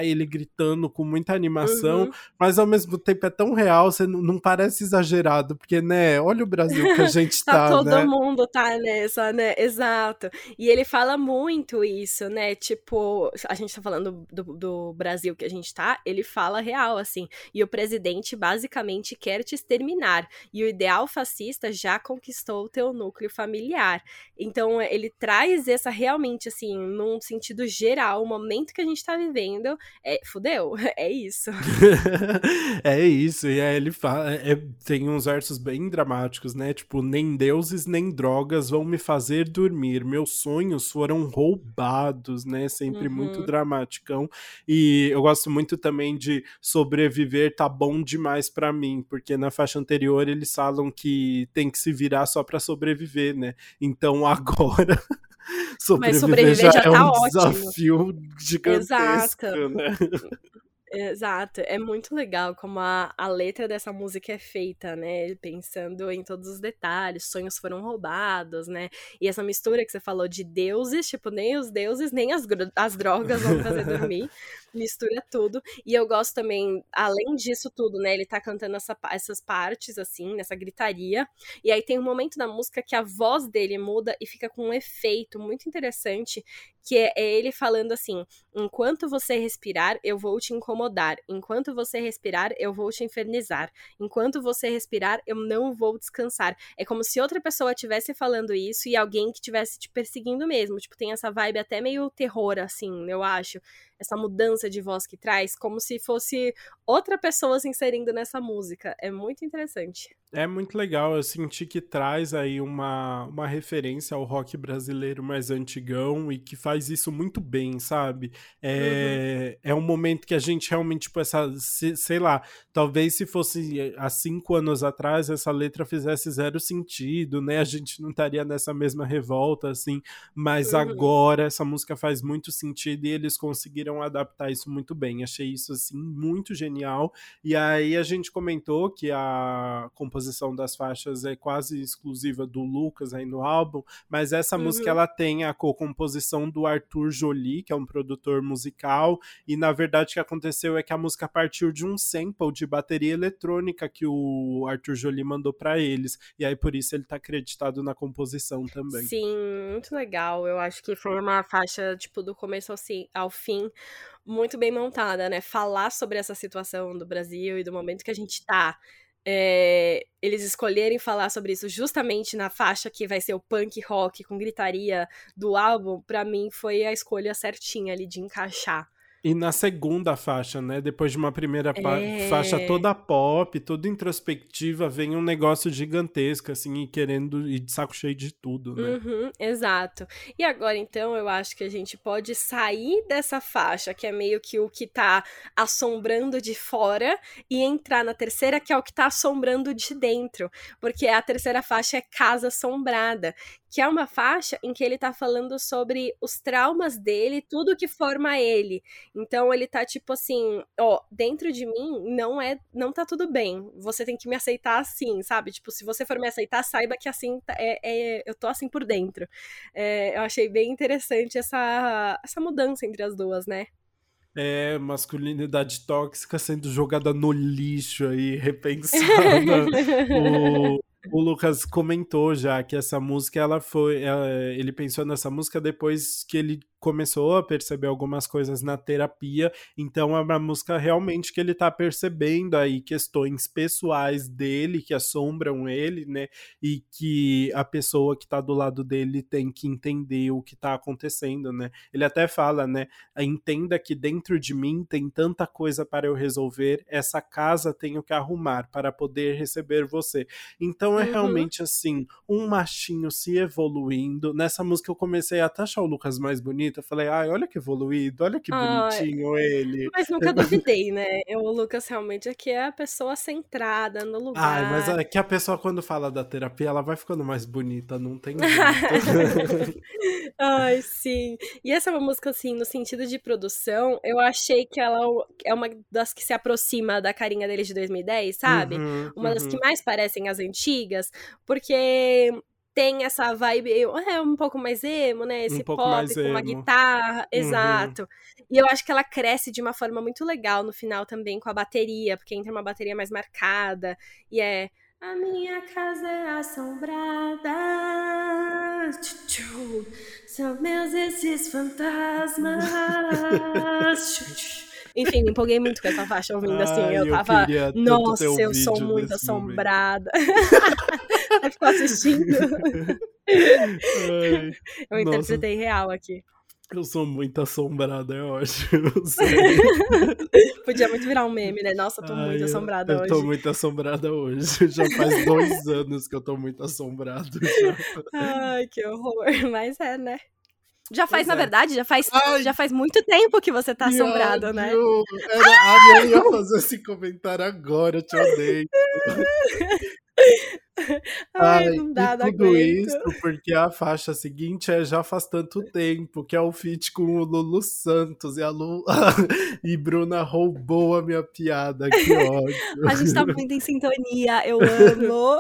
ele gritando com muita animação, Uhum. mas ao mesmo tempo é tão real, você não, não parece exagerado, porque, né, olha o Brasil que a gente Tá tá, todo né? mundo tá nessa, né? Exato. E ele fala muito isso, né? Tipo, a gente tá falando do, do Brasil que a gente tá, ele fala real, assim. E o presidente basicamente quer te exterminar. E o ideal fascista já conquistou o teu núcleo familiar. Então, ele traz essa realmente, assim, num sentido geral, o momento que a gente tá vivendo, é, fudeu, é isso. é isso, e aí ele fala, é- tem uns versos bem dramáticos, né? Tipo, nem deuses nem drogas vão me fazer dormir, meus sonhos foram roubados, né? Sempre muito Uhum. dramaticão. E eu gosto muito também de sobreviver tá bom demais pra mim, porque na faixa anterior eles falam que tem que se virar só pra sobreviver, né? Então agora. Sobreviver, sobreviver já, já é tá um ótimo. desafio gigantesco, Exato. né? Exato, é muito legal como a, a letra dessa música é feita, né? Pensando em todos os detalhes, sonhos foram roubados, né? E essa mistura que você falou de deuses, tipo, nem os deuses, nem as, as drogas vão fazer dormir. Mistura tudo. E eu gosto também, além disso tudo, né? Ele tá cantando essa, essas partes, assim, nessa gritaria. E aí tem um momento da música que a voz dele muda e fica com um efeito muito interessante, que é, é ele falando assim: enquanto você respirar, eu vou te incomodar. Enquanto você respirar, eu vou te infernizar. Enquanto você respirar, eu não vou descansar. É como se outra pessoa estivesse falando isso e alguém que estivesse te perseguindo mesmo. Tipo, tem essa vibe até meio terror, assim, eu acho essa mudança de voz que traz, como se fosse outra pessoa se inserindo nessa música. É muito interessante. É muito legal, eu senti que traz aí uma, uma referência ao rock brasileiro mais antigão e que faz isso muito bem, sabe? É, uhum. é um momento que a gente realmente, tipo, essa, sei lá, talvez se fosse há cinco anos atrás, essa letra fizesse zero sentido, né? A gente não estaria nessa mesma revolta, assim, mas uhum. agora essa música faz muito sentido e eles conseguiram adaptar isso muito bem. Achei isso, assim, muito genial. E aí a gente comentou que a composição das faixas é quase exclusiva do Lucas aí no álbum, mas essa uhum. música ela tem a co-composição do Arthur Jolie, que é um produtor musical, e na verdade o que aconteceu é que a música partiu de um sample de bateria eletrônica que o Arthur Jolie mandou para eles, e aí por isso ele tá acreditado na composição também. Sim, muito legal. Eu acho que foi uma faixa tipo do começo ao fim muito bem montada, né? Falar sobre essa situação do Brasil e do momento que a gente tá é, eles escolherem falar sobre isso justamente na faixa que vai ser o punk rock com gritaria do álbum, para mim foi a escolha certinha ali de encaixar. E na segunda faixa, né? Depois de uma primeira é... faixa toda pop, toda introspectiva, vem um negócio gigantesco, assim, e querendo ir de saco cheio de tudo, né? Uhum, exato. E agora, então, eu acho que a gente pode sair dessa faixa, que é meio que o que tá assombrando de fora, e entrar na terceira, que é o que tá assombrando de dentro. Porque a terceira faixa é Casa Assombrada, que é uma faixa em que ele tá falando sobre os traumas dele, tudo que forma ele. Então ele tá tipo assim, ó, dentro de mim não é, não tá tudo bem. Você tem que me aceitar assim, sabe? Tipo, se você for me aceitar, saiba que assim tá, é, é eu tô assim por dentro. É, eu achei bem interessante essa essa mudança entre as duas, né? É, masculinidade tóxica sendo jogada no lixo aí, repensada. o, o Lucas comentou já que essa música ela foi, ela, ele pensou nessa música depois que ele começou a perceber algumas coisas na terapia, então é uma música realmente que ele tá percebendo aí questões pessoais dele que assombram ele, né? E que a pessoa que tá do lado dele tem que entender o que tá acontecendo, né? Ele até fala, né? Entenda que dentro de mim tem tanta coisa para eu resolver, essa casa tenho que arrumar para poder receber você. Então é uhum. realmente assim, um machinho se evoluindo. Nessa música eu comecei a até achar o Lucas mais bonito. Eu falei, ai, olha que evoluído, olha que bonitinho ele. Mas nunca duvidei, né? Eu, o Lucas realmente aqui é a pessoa centrada no lugar. Ai, mas é que a pessoa, quando fala da terapia, ela vai ficando mais bonita, não tem jeito. ai, sim. E essa é uma música, assim, no sentido de produção, eu achei que ela é uma das que se aproxima da carinha dele de 2010, sabe? Uhum, uma uhum. das que mais parecem as antigas, porque tem essa vibe é um pouco mais emo, né? Esse um pop com uma guitarra, uhum. exato. E eu acho que ela cresce de uma forma muito legal no final também com a bateria, porque entra uma bateria mais marcada e é a minha casa é assombrada. São meus esses fantasmas. Enfim, me empolguei muito com essa faixa ouvindo assim. Eu, eu tava. Nossa, eu sou muito assombrada. Aí ficou assistindo. Ai, eu interpretei nossa. real aqui. Eu sou muito assombrada, eu acho. Podia muito virar um meme, né? Nossa, eu tô Ai, muito assombrada eu, hoje. Eu tô muito assombrada hoje. Já faz dois anos que eu tô muito assombrado. Já. Ai, que horror. Mas é, né? Já faz, pois na é. verdade, já faz, já faz muito tempo que você tá assombrado, né? Era, ah, eu ia fazer esse comentário agora, eu te odeio. Ai, Ai não dá, e tudo aguento. isso porque a faixa seguinte é Já Faz Tanto Tempo, que é o feat com o Lulu Santos. E a Lu... e Bruna roubou a minha piada, que ódio. a gente tá muito em sintonia, eu amo.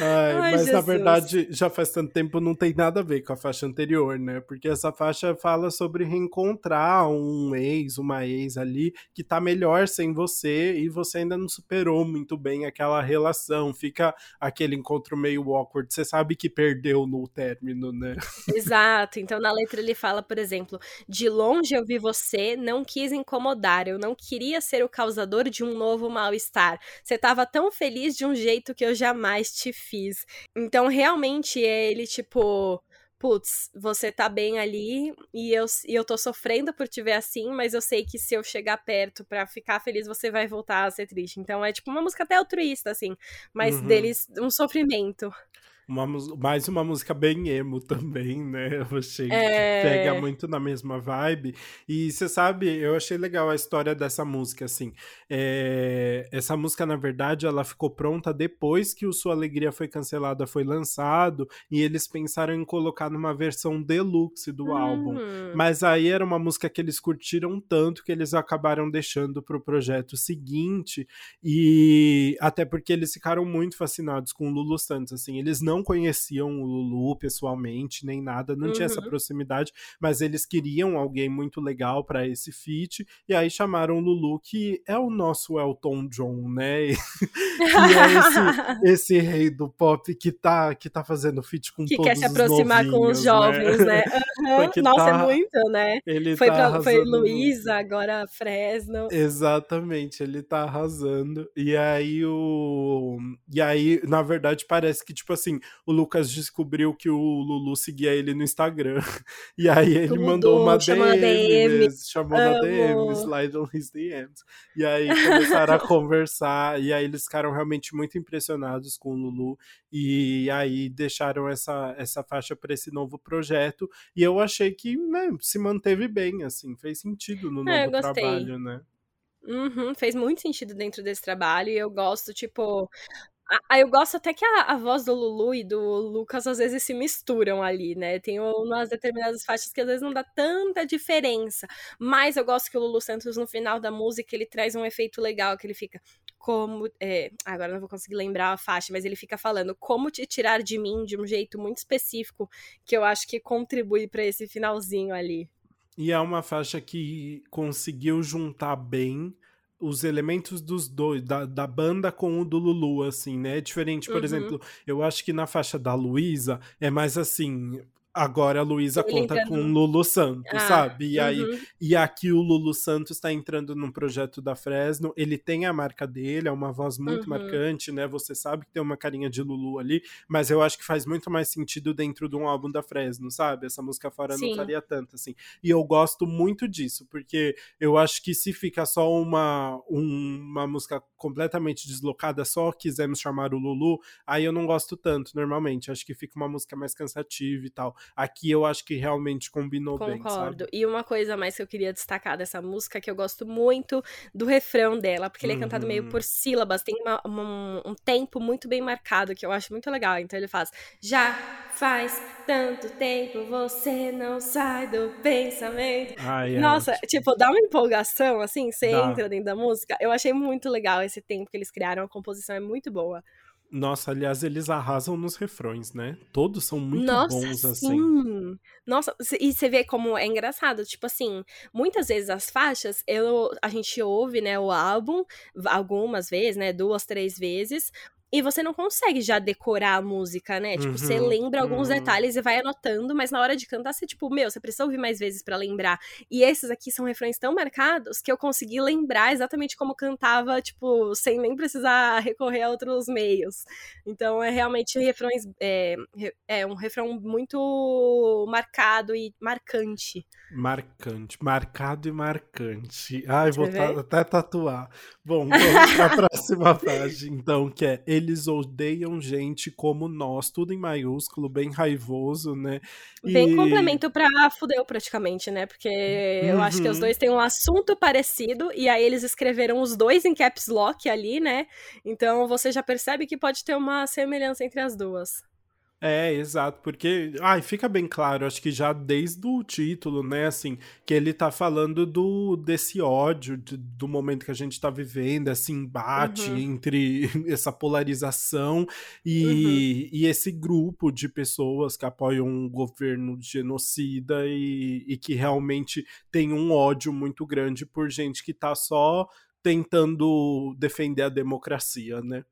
Ai, Ai, mas Jesus. na verdade, Já Faz Tanto Tempo não tem nada a ver com a faixa anterior, né? Porque essa faixa fala sobre reencontrar um ex, uma ex ali, que tá melhor sem você e você ainda não superou muito bem aquela relação. Fica aquele encontro meio awkward. Você sabe que perdeu no término, né? Exato. Então na letra ele fala, por exemplo, de longe eu vi você, não quis incomodar, eu não queria ser o causador de um novo mal-estar. Você tava tão feliz de um jeito que eu jamais te fiz. Então realmente é ele tipo putz, você tá bem ali e eu, e eu tô sofrendo por te ver assim, mas eu sei que se eu chegar perto para ficar feliz, você vai voltar a ser triste. Então é tipo uma música até altruísta, assim, mas uhum. deles um sofrimento. Uma, mais uma música bem emo também, né? Eu achei é... que pega muito na mesma vibe. E você sabe, eu achei legal a história dessa música, assim. É... Essa música, na verdade, ela ficou pronta depois que o Sua Alegria foi cancelada, foi lançado, e eles pensaram em colocar numa versão deluxe do álbum. Hum. Mas aí era uma música que eles curtiram tanto que eles acabaram deixando pro projeto seguinte, e até porque eles ficaram muito fascinados com o Lulu Santos, assim, eles não não conheciam o Lulu pessoalmente, nem nada, não uhum. tinha essa uhum. proximidade, mas eles queriam alguém muito legal para esse feat, e aí chamaram o Lulu, que é o nosso Elton John, né? que é esse, esse, rei do pop que tá, que tá fazendo feat com que todos os Que quer se aproximar com os jovens, né? né? Uhum. Nossa, é tá, é muito, né? Ele foi, tá foi Luísa, agora Fresno. Exatamente, ele tá arrasando. E aí o... E aí, na verdade, parece que, tipo assim, o Lucas descobriu que o Lulu seguia ele no Instagram. E aí ele Tudo, mandou uma DM, DM. chamou na DM, slide on his DMs. E aí começaram a conversar, e aí eles ficaram realmente muito impressionados com o Lulu, e aí deixaram essa, essa faixa para esse novo projeto. E eu achei que né, se manteve bem, assim, fez sentido no é, novo trabalho, né? Uhum, fez muito sentido dentro desse trabalho e eu gosto, tipo, ah, eu gosto até que a, a, voz do Lulu e do Lucas às vezes se misturam ali, né? Tem umas determinadas faixas que às vezes não dá tanta diferença. Mas eu gosto que o Lulu Santos, no final da música, ele traz um efeito legal, que ele fica como. É, agora não vou conseguir lembrar a faixa, mas ele fica falando como te tirar de mim de um jeito muito específico, que eu acho que contribui para esse finalzinho ali. E é uma faixa que conseguiu juntar bem os elementos dos dois, da, da banda com o do Lulu, assim, né? É diferente, por uhum. exemplo, eu acho que na faixa da Luísa é mais assim, Agora a Luísa conta com o Lulu Santos, ah, sabe? E, uhum. aí, e aqui o Lulu Santos está entrando num projeto da Fresno. Ele tem a marca dele, é uma voz muito uhum. marcante, né? Você sabe que tem uma carinha de Lulu ali, mas eu acho que faz muito mais sentido dentro de um álbum da Fresno, sabe? Essa música fora Sim. não faria tanto, assim. E eu gosto muito disso, porque eu acho que se fica só uma, um, uma música completamente deslocada, só quisermos chamar o Lulu, aí eu não gosto tanto, normalmente. Acho que fica uma música mais cansativa e tal. Aqui eu acho que realmente combinou Concordo. bem, Concordo. E uma coisa mais que eu queria destacar dessa música, que eu gosto muito do refrão dela, porque ele é cantado meio por uhum. sílabas, tem uma, uma, um tempo muito bem marcado, que eu acho muito legal. Então ele faz, já faz tanto tempo você não sai do pensamento. Ai, é Nossa, ótimo. tipo, dá uma empolgação, assim, você dá. entra dentro da música. Eu achei muito legal esse tempo que eles criaram, a composição é muito boa. Nossa, aliás, eles arrasam nos refrões, né? Todos são muito Nossa, bons, assim. Sim. Nossa, e você vê como é engraçado, tipo assim, muitas vezes as faixas, eu, a gente ouve, né, o álbum, algumas vezes, né, duas, três vezes, e você não consegue já decorar a música, né? Tipo, uhum, você lembra alguns uhum. detalhes e vai anotando, mas na hora de cantar, você, tipo, meu, você precisa ouvir mais vezes para lembrar. E esses aqui são refrões tão marcados que eu consegui lembrar exatamente como cantava, tipo, sem nem precisar recorrer a outros meios. Então, é realmente refrões. É, é um refrão muito marcado e marcante. Marcante, marcado e marcante. Ai, vou até tatuar. Bom, vamos para a próxima página, então, que é eles odeiam gente como nós, tudo em maiúsculo, bem raivoso, né? Bem e... complemento pra fudeu praticamente, né? Porque uhum. eu acho que os uhum. dois têm um assunto parecido e aí eles escreveram os dois em caps lock ali, né? Então você já percebe que pode ter uma semelhança entre as duas. É, exato, porque, ai, fica bem claro, acho que já desde o título, né, assim, que ele tá falando do desse ódio, de, do momento que a gente tá vivendo, esse embate uhum. entre essa polarização e, uhum. e esse grupo de pessoas que apoiam um governo genocida e, e que realmente tem um ódio muito grande por gente que tá só tentando defender a democracia, né?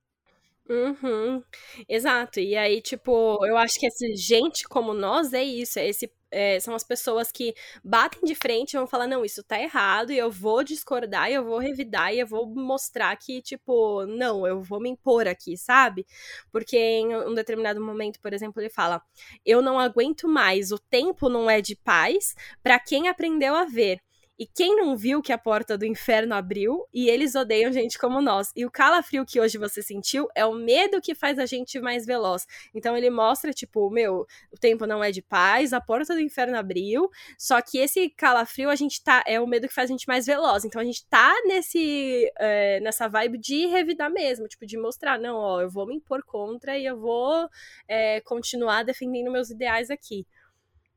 Uhum. Exato. E aí, tipo, eu acho que esse gente como nós é isso, é esse é, são as pessoas que batem de frente e vão falar, não, isso tá errado, e eu vou discordar, e eu vou revidar, e eu vou mostrar que, tipo, não, eu vou me impor aqui, sabe? Porque em um determinado momento, por exemplo, ele fala, eu não aguento mais, o tempo não é de paz para quem aprendeu a ver. E quem não viu que a porta do inferno abriu e eles odeiam gente como nós. E o calafrio que hoje você sentiu é o medo que faz a gente mais veloz. Então ele mostra, tipo, meu, o tempo não é de paz, a porta do inferno abriu, só que esse calafrio a gente tá. É o medo que faz a gente mais veloz. Então a gente tá nesse. É, nessa vibe de revidar mesmo, tipo, de mostrar, não, ó, eu vou me impor contra e eu vou é, continuar defendendo meus ideais aqui.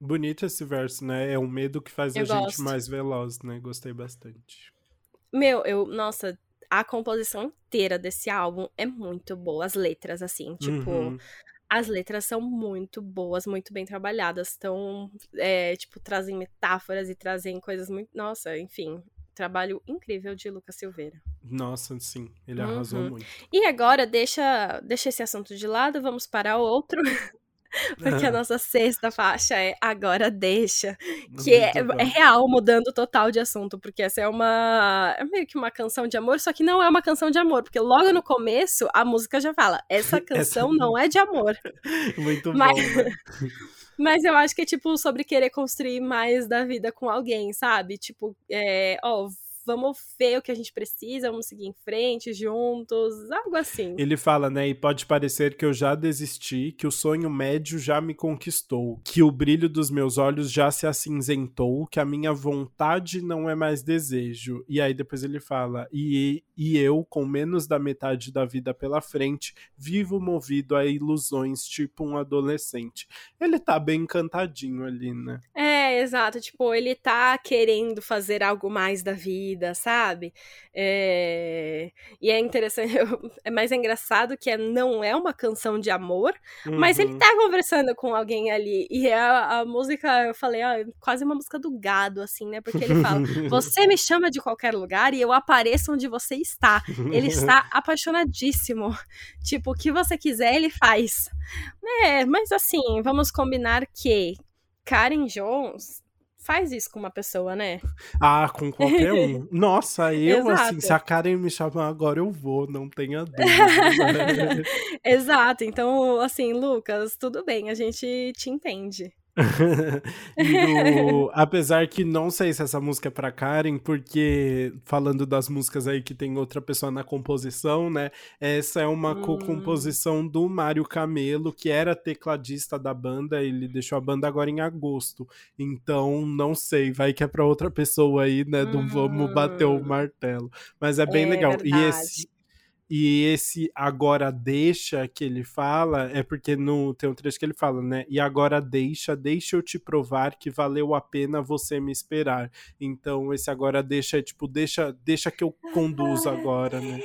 Bonito esse verso, né? É um medo que faz eu a gosto. gente mais veloz, né? Gostei bastante. Meu, eu, nossa, a composição inteira desse álbum é muito boa. As letras, assim, tipo, uhum. as letras são muito boas, muito bem trabalhadas. Estão, é, tipo, trazem metáforas e trazem coisas muito. Nossa, enfim. Trabalho incrível de Lucas Silveira. Nossa, sim, ele arrasou uhum. muito. E agora, deixa, deixa esse assunto de lado, vamos para outro. Porque a nossa sexta faixa é Agora Deixa. Que é, é, real, mudando total de assunto. Porque essa é uma. É meio que uma canção de amor, só que não é uma canção de amor. Porque logo no começo a música já fala: essa canção essa... não é de amor. Muito Mas... bom. Né? Mas eu acho que é tipo sobre querer construir mais da vida com alguém, sabe? Tipo, é, ó, vamos ver o que a gente precisa, vamos seguir em frente juntos, algo assim. Ele fala, né, e pode parecer que eu já desisti, que o sonho médio já me conquistou, que o brilho dos meus olhos já se acinzentou, que a minha vontade não é mais desejo. E aí depois ele fala, e, e eu, com menos da metade da vida pela frente, vivo movido a ilusões, tipo um adolescente. Ele tá bem encantadinho ali, né? É, exato, tipo, ele tá querendo fazer algo mais da vida, vida, sabe? É... E é interessante, é mais engraçado que é, não é uma canção de amor, uhum. mas ele uhum. tá conversando com alguém ali. E é a, a música, eu falei, ó, quase uma música do gado, assim, né? Porque ele fala: Você me chama de qualquer lugar e eu apareço onde você está. Ele está apaixonadíssimo. Tipo, o que você quiser, ele faz. É, mas assim, vamos combinar que Karen Jones faz isso com uma pessoa, né? Ah, com qualquer um. Nossa, eu, assim, se a Karen me chamar agora, eu vou, não tenha dúvida. Exato. Então, assim, Lucas, tudo bem, a gente te entende. Apesar que não sei se essa música é pra Karen, porque falando das músicas aí que tem outra pessoa na composição, né? Essa é uma hum. co-composição do Mário Camelo, que era tecladista da banda, ele deixou a banda agora em agosto. Então, não sei, vai que é pra outra pessoa aí, né? Não vamos bater o hum. martelo. Mas é bem é legal. Verdade. E esse, e esse agora deixa que ele fala é porque no tem um trecho que ele fala, né? E agora deixa, deixa eu te provar que valeu a pena você me esperar. Então esse agora deixa é tipo, deixa, deixa que eu conduza agora, né?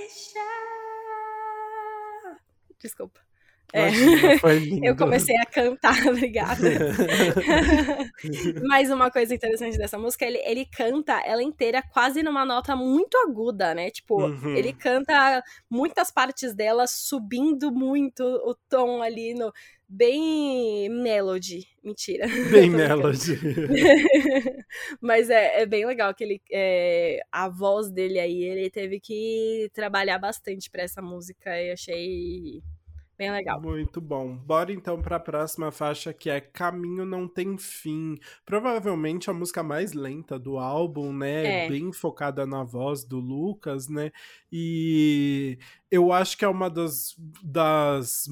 Desculpa. É. eu comecei a cantar, obrigada. Mas uma coisa interessante dessa música, ele, ele canta ela inteira quase numa nota muito aguda, né? Tipo, uhum. ele canta muitas partes dela subindo muito o tom ali no. Bem melody. Mentira. Bem melody. Mas é, é bem legal que ele. É, a voz dele aí, ele teve que trabalhar bastante para essa música e achei Bem legal. Muito bom. Bora então para a próxima faixa que é Caminho Não Tem Fim. Provavelmente a música mais lenta do álbum, né? É. Bem focada na voz do Lucas, né? E eu acho que é uma das, das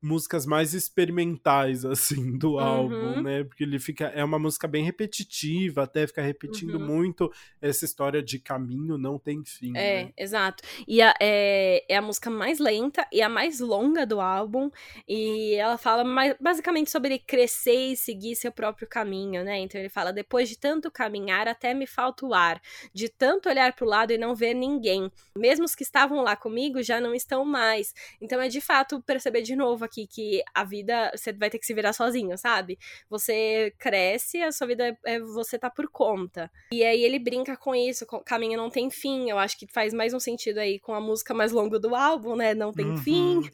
músicas mais experimentais, assim, do uhum. álbum, né? Porque ele fica. É uma música bem repetitiva, até fica repetindo uhum. muito essa história de caminho não tem fim. É, né? exato. E a, é, é a música mais lenta e a mais longa do álbum. E ela fala mais, basicamente sobre crescer e seguir seu próprio caminho, né? Então ele fala: depois de tanto caminhar, até me falta o ar, de tanto olhar pro lado e não ver ninguém. Mesmo os que estavam lá comigo já não estão mais. Então é de fato perceber de novo aqui que a vida você vai ter que se virar sozinho, sabe? Você cresce, a sua vida é você tá por conta. E aí ele brinca com isso, com, caminho não tem fim. Eu acho que faz mais um sentido aí com a música mais longa do álbum, né? Não tem uhum. fim.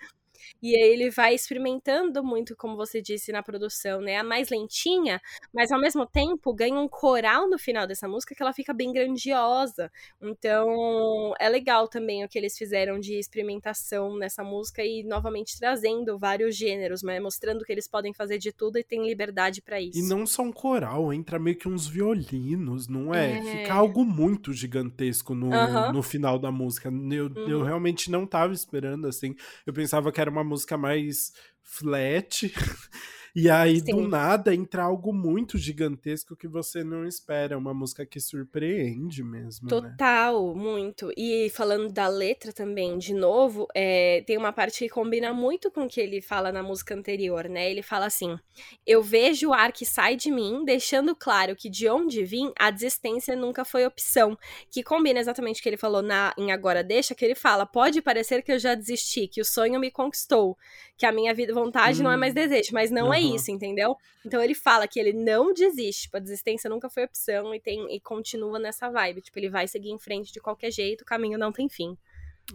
E aí ele vai experimentando muito, como você disse, na produção, né? A mais lentinha, mas ao mesmo tempo ganha um coral no final dessa música que ela fica bem grandiosa. Então é legal também o que eles fizeram de experimentação nessa música e novamente trazendo vários gêneros, né? Mostrando que eles podem fazer de tudo e tem liberdade para isso. E não só um coral, entra meio que uns violinos, não é? é... Fica algo muito gigantesco no, no final da música. Eu, uhum. eu realmente não tava esperando, assim. Eu pensava que era uma música mais flat. E aí, Sim. do nada, entra algo muito gigantesco que você não espera. Uma música que surpreende mesmo. Né? Total, né? muito. E falando da letra também, de novo, é, tem uma parte que combina muito com o que ele fala na música anterior, né? Ele fala assim: Eu vejo o ar que sai de mim, deixando claro que de onde vim, a desistência nunca foi opção. Que combina exatamente o que ele falou na, em Agora Deixa, que ele fala: Pode parecer que eu já desisti, que o sonho me conquistou, que a minha vida, vontade hum. não é mais hum. desejo, mas não é uhum. isso, entendeu? Então ele fala que ele não desiste, tipo, a desistência nunca foi opção e tem e continua nessa vibe, tipo, ele vai seguir em frente de qualquer jeito, o caminho não tem fim.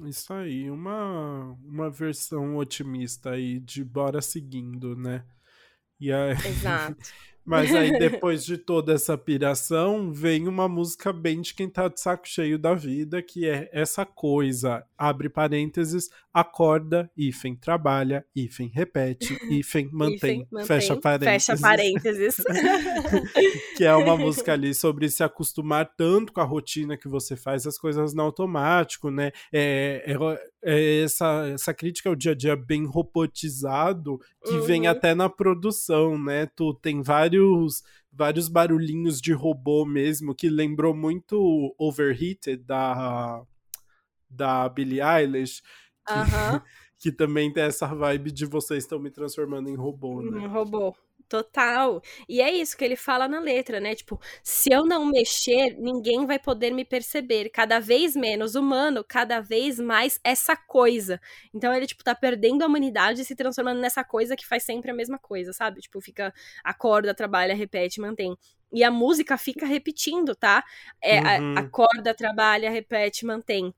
Isso aí, uma uma versão otimista aí de bora seguindo, né? E aí... Exato. Mas aí, depois de toda essa piração, vem uma música bem de quem tá de saco cheio da vida, que é essa coisa, abre parênteses, acorda, hífen trabalha, hífen repete, hífen mantém, mantém fecha parênteses. Fecha parênteses. que é uma música ali sobre se acostumar tanto com a rotina que você faz as coisas no automático, né? É, é, é essa, essa crítica ao dia a dia bem robotizado que uhum. vem até na produção, né? Tu tem vários vários barulhinhos de robô mesmo que lembrou muito Overheated da da Billie Eilish que, uhum. que também tem essa vibe de vocês estão me transformando em robô, né? Um robô. Total. E é isso que ele fala na letra, né? Tipo, se eu não mexer, ninguém vai poder me perceber. Cada vez menos humano, cada vez mais essa coisa. Então ele, tipo, tá perdendo a humanidade e se transformando nessa coisa que faz sempre a mesma coisa, sabe? Tipo, fica, acorda, trabalha, repete, mantém. E a música fica repetindo, tá? É, uhum. acorda, trabalha, repete, mantém.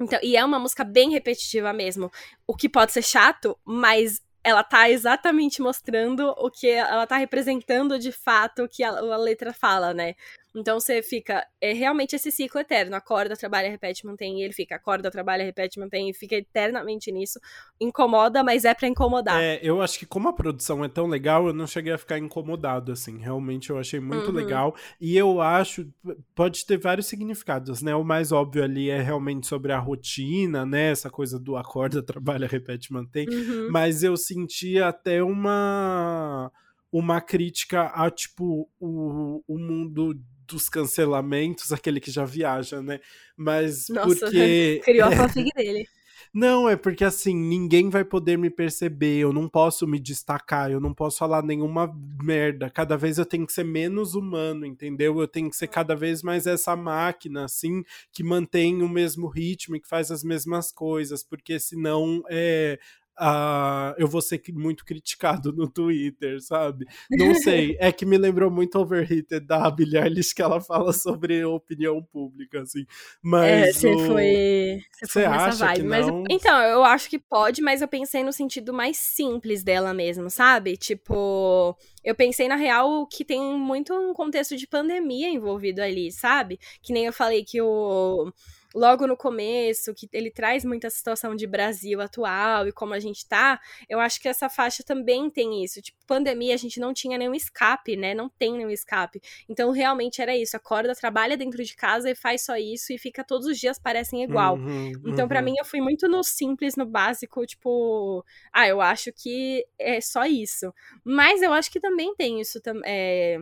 Então, e é uma música bem repetitiva mesmo. O que pode ser chato, mas ela tá exatamente mostrando o que ela tá representando de fato o que a, a letra fala, né? Então você fica. É realmente esse ciclo eterno. Acorda, trabalha, repete, mantém. E ele fica. Acorda, trabalha, repete, mantém. E fica eternamente nisso. Incomoda, mas é para incomodar. É, eu acho que como a produção é tão legal, eu não cheguei a ficar incomodado, assim. Realmente eu achei muito uhum. legal. E eu acho. Pode ter vários significados, né? O mais óbvio ali é realmente sobre a rotina, né? Essa coisa do acorda, trabalha, repete, mantém. Uhum. Mas eu senti até uma uma crítica a, tipo, o, o mundo dos cancelamentos, aquele que já viaja, né? Mas Nossa, porque. Criou a fanfic dele. Não, é porque assim, ninguém vai poder me perceber, eu não posso me destacar, eu não posso falar nenhuma merda. Cada vez eu tenho que ser menos humano, entendeu? Eu tenho que ser cada vez mais essa máquina, assim, que mantém o mesmo ritmo e que faz as mesmas coisas, porque senão é, uh, eu vou ser muito criticado no Twitter, sabe? Não sei, é que me lembrou muito Overheated da Billie Eilish, que ela fala sobre opinião pública, assim. Mas. É, você o... foi. Você acha vibe. Que não? Então, eu acho que pode, mas eu pensei no sentido mais simples dela mesmo, sabe? Tipo. Eu pensei, na real, que tem muito um contexto de pandemia envolvido ali, sabe? Que nem eu falei que o logo no começo, que ele traz muita situação de Brasil atual e como a gente tá, eu acho que essa faixa também tem isso. Tipo, pandemia, a gente não tinha nenhum escape, né? Não tem nenhum escape. Então, realmente era isso. Acorda, trabalha dentro de casa e faz só isso e fica todos os dias parecem igual. Uhum, então, uhum. para mim, eu fui muito no simples, no básico, tipo, ah, eu acho que é só isso. Mas eu acho que também tem isso também. É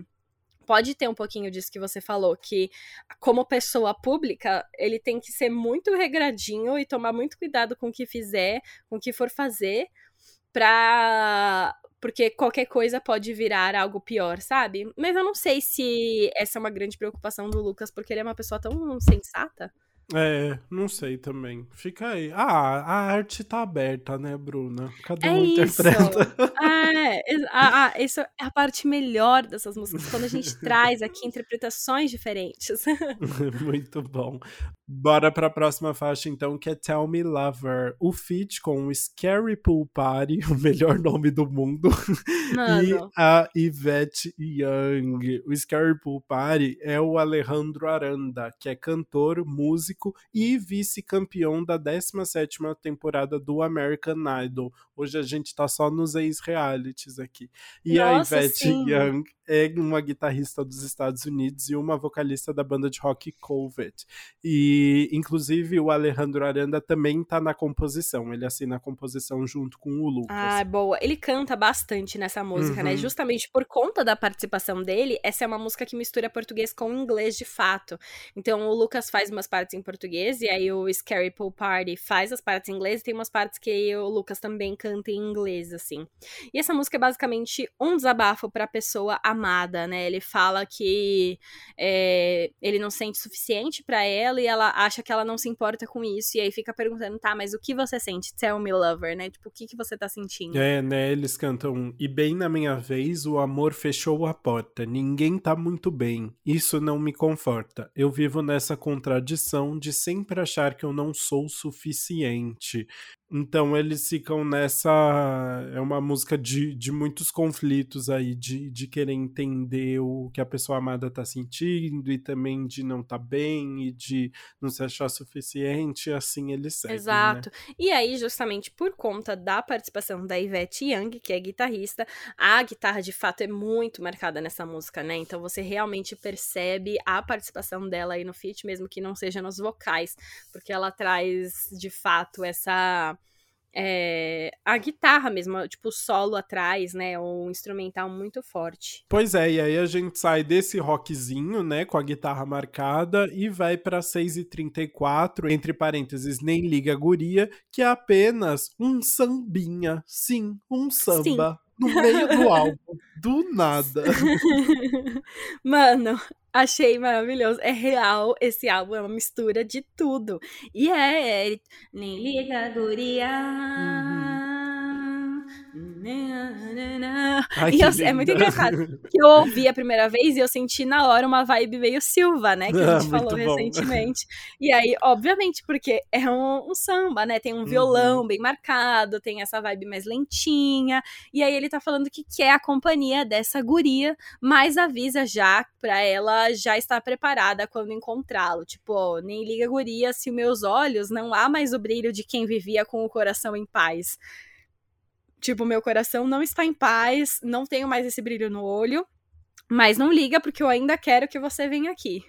pode ter um pouquinho disso que você falou, que como pessoa pública, ele tem que ser muito regradinho e tomar muito cuidado com o que fizer, com o que for fazer, pra. Porque qualquer coisa pode virar algo pior, sabe? Mas eu não sei se essa é uma grande preocupação do Lucas, porque ele é uma pessoa tão sensata. É, não sei também. Fica aí. Ah, a arte tá aberta, né, Bruna? Cada é um interpreta. É, a, a, isso é a parte melhor dessas músicas, quando a gente traz aqui interpretações diferentes. Muito bom. Bora pra próxima faixa, então, que é Tell Me Lover. O feat com o Scary Pool Party, o melhor nome do mundo. Mano. E a Yvette Young. O Scary Pool Party é o Alejandro Aranda, que é cantor, músico e vice-campeão da 17ª temporada do American Idol. Hoje a gente tá só nos ex-realities aqui. E Nossa, a Ivete sim. Young é uma guitarrista dos Estados Unidos e uma vocalista da banda de rock Covet. E, inclusive, o Alejandro Aranda também tá na composição. Ele assina a composição junto com o Lucas. Ah, boa. Ele canta bastante nessa música, né? uhum. né? Justamente por conta da participação dele, essa é uma música que mistura português com inglês de fato. Então, o Lucas faz umas partes em português e aí o Scary Pool Party faz as partes em inglês e tem umas partes que o Lucas também canta em inglês, assim. E essa música é basicamente um desabafo pra pessoa amada, né? Ele fala que é, ele não sente suficiente para ela e ela acha que ela não se importa com isso. E aí fica perguntando, tá, mas o que você sente? Tell me, lover, né? Tipo, o que, que você tá sentindo? É, né? Eles cantam, e bem na minha vez, o amor fechou a porta. Ninguém tá muito bem. Isso não me conforta. Eu vivo nessa contradição de sempre achar que eu não sou suficiente. Então eles ficam nessa. É uma música de, de muitos conflitos aí, de, de querer entender o que a pessoa amada tá sentindo e também de não tá bem e de não se achar suficiente, assim eles seguem. Né? Exato. Né? E aí, justamente por conta da participação da Ivete Young, que é guitarrista, a guitarra de fato é muito marcada nessa música, né? Então você realmente percebe a participação dela aí no feat, mesmo que não seja nos vocais, porque ela traz de fato essa é, a guitarra mesmo, tipo solo atrás, né? Um instrumental muito forte. Pois é, e aí a gente sai desse rockzinho, né? Com a guitarra marcada e vai pra 6h34, entre parênteses, nem liga guria, que é apenas um sambinha. Sim, um samba. Sim. No meio do álbum, do nada. Mano, Achei maravilhoso. É real, esse álbum é uma mistura de tudo. E é, é nem liga, guria. Uhum. Ai, e eu, é muito engraçado. que eu ouvi a primeira vez e eu senti na hora uma vibe meio Silva, né? Que a gente ah, falou recentemente. E aí, obviamente, porque é um, um samba, né? Tem um violão uhum. bem marcado, tem essa vibe mais lentinha. E aí ele tá falando que quer a companhia dessa guria, mas avisa já pra ela já estar preparada quando encontrá-lo. Tipo, ó, nem liga guria se meus olhos não há mais o brilho de quem vivia com o coração em paz. Tipo, meu coração não está em paz, não tenho mais esse brilho no olho, mas não liga porque eu ainda quero que você venha aqui.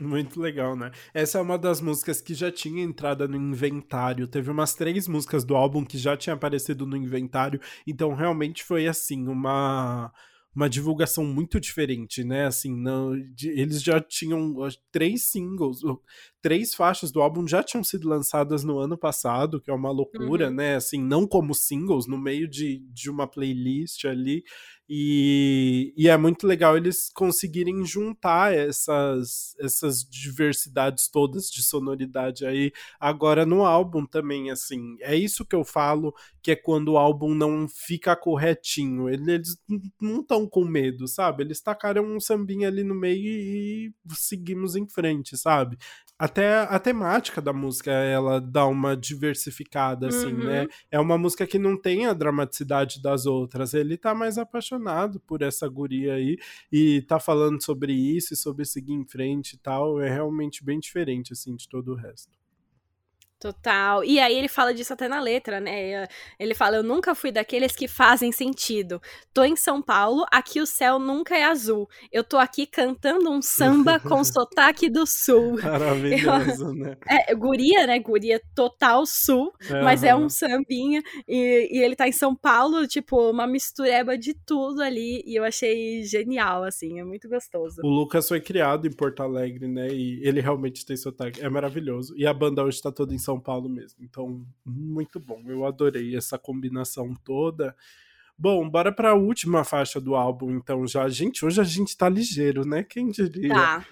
Muito legal, né? Essa é uma das músicas que já tinha entrada no inventário. Teve umas três músicas do álbum que já tinha aparecido no inventário. Então, realmente foi assim, uma uma divulgação muito diferente, né? Assim, não, de, eles já tinham três singles, três faixas do álbum já tinham sido lançadas no ano passado, que é uma loucura, uhum. né? Assim, não como singles, no meio de, de uma playlist ali. E, e é muito legal eles conseguirem juntar essas, essas diversidades todas de sonoridade aí agora no álbum também, assim. É isso que eu falo, que é quando o álbum não fica corretinho. Eles não estão com medo, sabe? Eles tacaram um sambinha ali no meio e seguimos em frente, sabe? Até a temática da música, ela dá uma diversificada, assim, né? uhum. né? É uma música que não tem a dramaticidade das outras. Ele tá mais apaixonado por essa guria aí e tá falando sobre isso e sobre seguir em frente e tal. É realmente bem diferente, assim, de todo o resto. Total. E aí ele fala disso até na letra, né? Ele fala: Eu nunca fui daqueles que fazem sentido. Tô em São Paulo, aqui o céu nunca é azul. Eu tô aqui cantando um samba com sotaque do sul. Maravilhoso, Eu, né? É, guria, né? Guria total sul, uhum. mas é um sambinha. E, e, ele tá em São Paulo, tipo, uma mistureba de tudo ali. E eu achei genial, assim, é muito gostoso. O Lucas foi criado em Porto Alegre, né? E ele realmente tem sotaque. É maravilhoso. E a banda hoje tá toda em São são Paulo mesmo. Então, muito bom. Eu adorei essa combinação toda. Bom, bora para a última faixa do álbum, então já. Gente, hoje a gente tá ligeiro, né? Quem diria? Tá.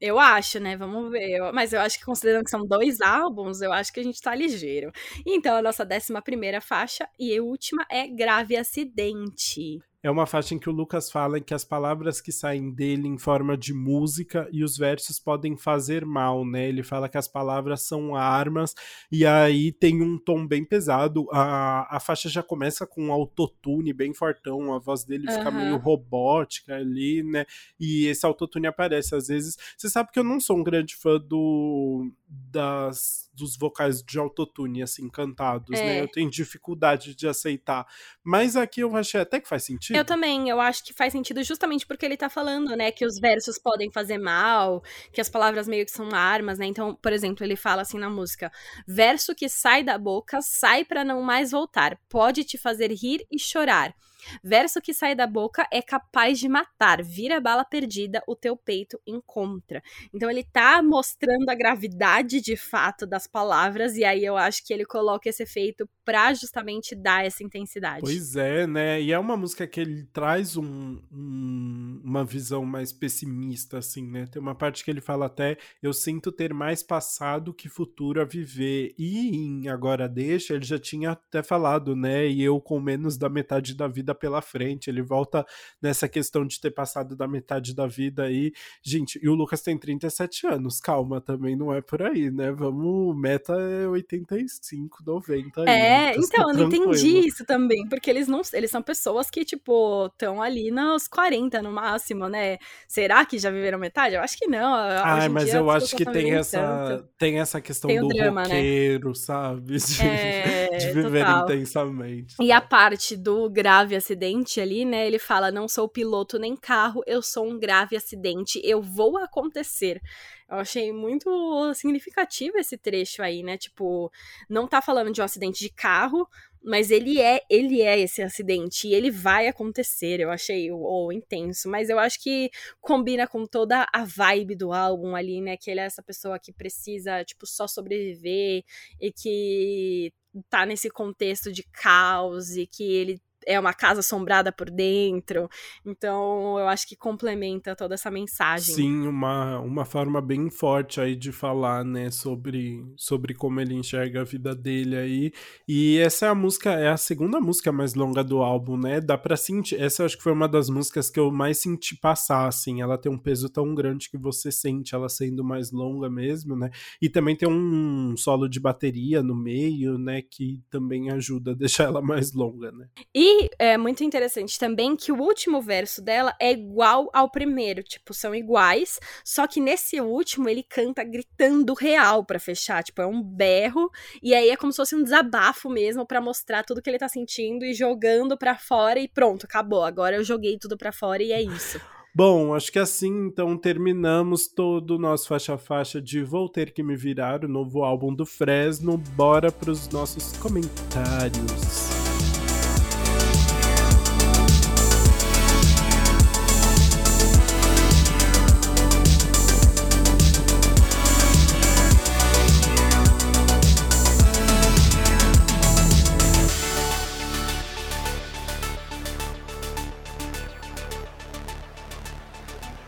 Eu acho, né? Vamos ver. Mas eu acho que, considerando que são dois álbuns, eu acho que a gente tá ligeiro. Então, a nossa décima primeira faixa e a última é Grave Acidente. É uma faixa em que o Lucas fala que as palavras que saem dele em forma de música e os versos podem fazer mal, né? Ele fala que as palavras são armas e aí tem um tom bem pesado. A, a faixa já começa com um autotune bem fortão, a voz dele fica uhum. meio robótica ali, né? E esse autotune aparece às vezes. Você sabe que eu não sou um grande fã do das dos vocais de autotune, assim, cantados, né? é. né? Eu tenho dificuldade de aceitar. Mas aqui eu achei até que faz sentido. Eu também, eu acho que faz sentido justamente porque ele tá falando, né, que os versos podem fazer mal, que as palavras meio que são armas, né? Então, por exemplo, ele fala assim na música: verso que sai da boca, sai para não mais voltar, pode te fazer rir e chorar. Verso que sai da boca é capaz de matar, vira bala perdida, o teu peito encontra. Então ele tá mostrando a gravidade de fato das palavras, e aí eu acho que ele coloca esse efeito pra justamente dar essa intensidade. Pois é, né? E é uma música que ele traz um, um, uma visão mais pessimista, assim, né? Tem uma parte que ele fala até: Eu sinto ter mais passado que futuro a viver. E em Agora Deixa, ele já tinha até falado, né? E eu com menos da metade da vida pela frente. Ele volta nessa questão de ter passado da metade da vida aí. Gente, e o Lucas tem 37 anos, calma, também não é por aí, né? Vamos, meta é 85, 90 aí. É, então, tá eu não entendi isso também, porque eles não, eles são pessoas que, tipo, estão ali nos 40 no máximo, né? Será que já viveram metade? Eu acho que não. Ah, mas eu acho que tem essa, tem essa questão tem do drama, né? roqueiro, né? sabe? De, é, de viver total. intensamente. E a parte do grave acidente ali, né? Ele fala: não sou piloto nem carro, eu sou um grave acidente, eu vou acontecer. Eu achei muito significativo esse trecho aí, né? Tipo, não tá falando de um acidente de carro, mas ele é, ele é esse acidente e ele vai acontecer. Eu achei o, o, intenso, mas eu acho que combina com toda a vibe do álbum ali, né? Que ele é essa pessoa que precisa, tipo, só sobreviver e que tá nesse contexto de caos e que ele é uma casa assombrada por dentro. Então, eu acho que complementa toda essa mensagem. Sim, uma, uma forma bem forte aí de falar, né, sobre, sobre como ele enxerga a vida dele aí. E essa é a música, é a segunda música mais longa do álbum, né? Dá pra sentir. Essa eu acho que foi uma das músicas que eu mais senti passar, assim. Ela tem um peso tão grande que você sente ela sendo mais longa mesmo, né? E também tem um solo de bateria no meio, né? Que também ajuda a deixar ela mais longa, né? E é muito interessante também que o último verso dela é igual ao primeiro, tipo, são iguais, só que nesse último ele canta gritando real para fechar, tipo, é um berro, e aí é como se fosse um desabafo mesmo para mostrar tudo que ele tá sentindo e jogando para fora e pronto, acabou. Agora eu joguei tudo para fora e é isso. Bom, acho que assim então terminamos todo o nosso faixa-faixa de Vou Ter Que Me Virar, o novo álbum do Fresno. Bora para os nossos comentários.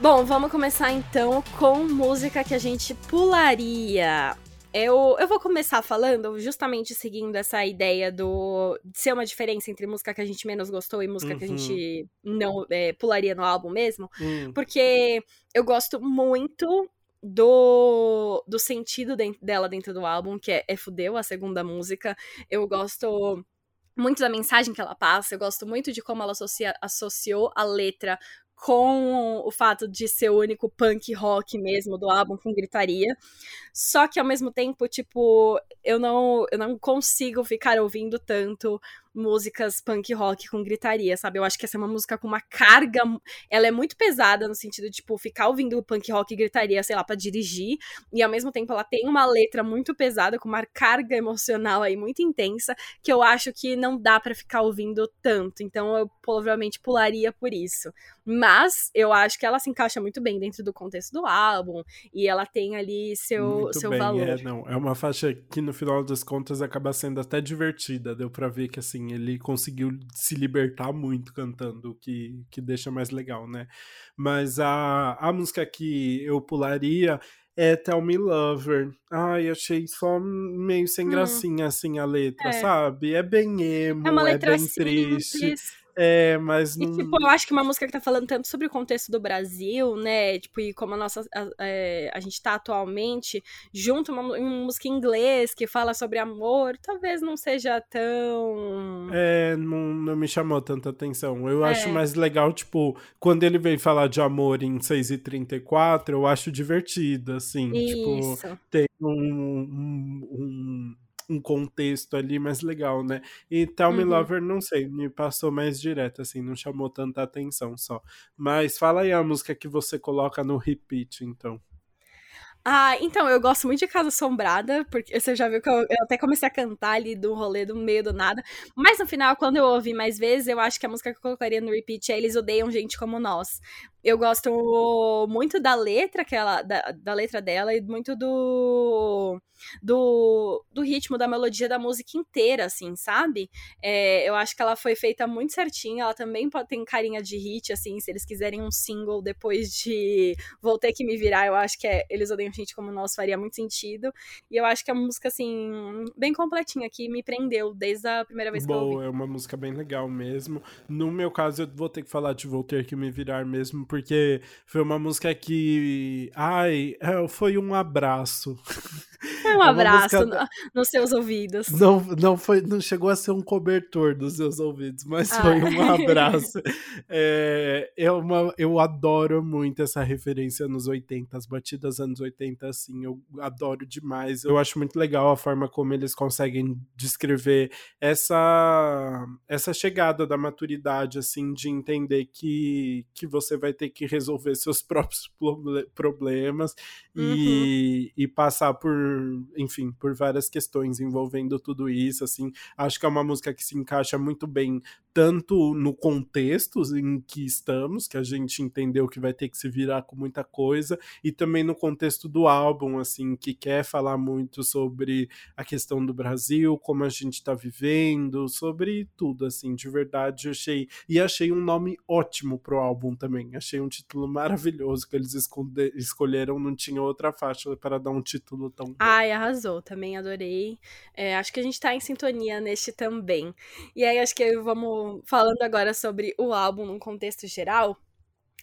Bom, vamos começar então com música que a gente pularia. Eu, eu vou começar falando, justamente seguindo essa ideia do de ser uma diferença entre música que a gente menos gostou e música uhum. que a gente uhum. não é, pularia no álbum mesmo. Uhum. Porque eu gosto muito do, do sentido de, dela dentro do álbum, que é, é Fudeu, a segunda música. Eu gosto muito da mensagem que ela passa, eu gosto muito de como ela associa, associou a letra com o fato de ser o único punk rock mesmo do álbum com gritaria. Só que ao mesmo tempo, tipo, eu não, eu não consigo ficar ouvindo tanto músicas punk rock com gritaria, sabe? Eu acho que essa é uma música com uma carga. Ela é muito pesada no sentido de, tipo, ficar ouvindo punk rock e gritaria, sei lá, pra dirigir. E ao mesmo tempo ela tem uma letra muito pesada, com uma carga emocional aí muito intensa, que eu acho que não dá para ficar ouvindo tanto. Então eu provavelmente pularia por isso. Mas eu acho que ela se encaixa muito bem dentro do contexto do álbum. E ela tem ali seu, seu bem, valor. É, não, é uma faixa que no final das contas acaba sendo até divertida. Deu pra ver que assim ele conseguiu se libertar muito cantando, o que, que deixa mais legal, né? Mas a, a música que eu pularia é Tell Me Lover. Ai, achei só meio sem hum. gracinha, hum. assim, a letra, é. sabe? É bem emo, é, uma letra é bem simples. triste. É, mas não... E, tipo, eu acho que uma música que tá falando tanto sobre o contexto do Brasil, né? Tipo, e como a nossa. A, é, a gente tá atualmente, junto uma, uma música em inglês que fala sobre amor, talvez não seja tão. É, não, não me chamou tanta atenção. Eu é. acho mais legal, tipo, quando ele veio falar de amor em 6h34, eu acho divertido, assim. Tipo, Isso. Tipo, tem um, um, um um contexto ali mais legal, né? E Tell Me uhum. Lover, não sei, me passou mais direto, assim, não chamou tanta atenção só. Mas fala aí a música que você coloca no repeat, então. Ah, então, eu gosto muito de Casa Assombrada, porque você já viu que eu, eu, até comecei a cantar ali do rolê do meio do nada. Mas no final, quando eu ouvi mais vezes, eu acho que a música que eu colocaria no repeat é Eles Odeiam Gente Como Nós. Eu gosto muito da letra, que ela, da, da letra dela e muito do, do, do ritmo, da melodia da música inteira, assim, sabe? É, eu acho que ela foi feita muito certinha. Ela também pode ter carinha de hit, assim, se eles quiserem um single depois de Vou Ter Que Me Virar, eu acho que é Eles Odeiam Gente Como Nós faria muito sentido. E eu acho que é uma música, assim, bem completinha, que me prendeu desde a primeira vez Boa, que eu ouvi. é uma música bem legal mesmo. No meu caso, eu vou ter que falar de Vou Ter Que Me Virar mesmo, porque foi uma música que. Ai, é, foi um abraço. Foi um é abraço música... no, nos seus ouvidos. Não, não, foi, não chegou a ser um cobertor dos seus ouvidos, mas ah. foi um abraço. é, é uma, eu adoro muito essa referência nos 80, as batidas anos 80, assim, eu adoro demais. Eu acho muito legal a forma como eles conseguem descrever essa, essa chegada da maturidade, assim, de entender que, que você vai ter que resolver seus próprios problemas uhum. e, e passar por enfim, por várias questões envolvendo tudo isso, assim, acho que é uma música que se encaixa muito bem tanto no contexto em que estamos, que a gente entendeu que vai ter que se virar com muita coisa, e também no contexto do álbum, assim, que quer falar muito sobre a questão do Brasil, como a gente está vivendo, sobre tudo, assim, de verdade, eu achei, e achei um nome ótimo pro álbum também, achei um título maravilhoso que eles escolheram, não tinha outra faixa para dar um título tão. Ai, arrasou, também adorei, é, acho que a gente tá em sintonia neste também, e aí acho que vamos falando agora sobre o álbum num contexto geral,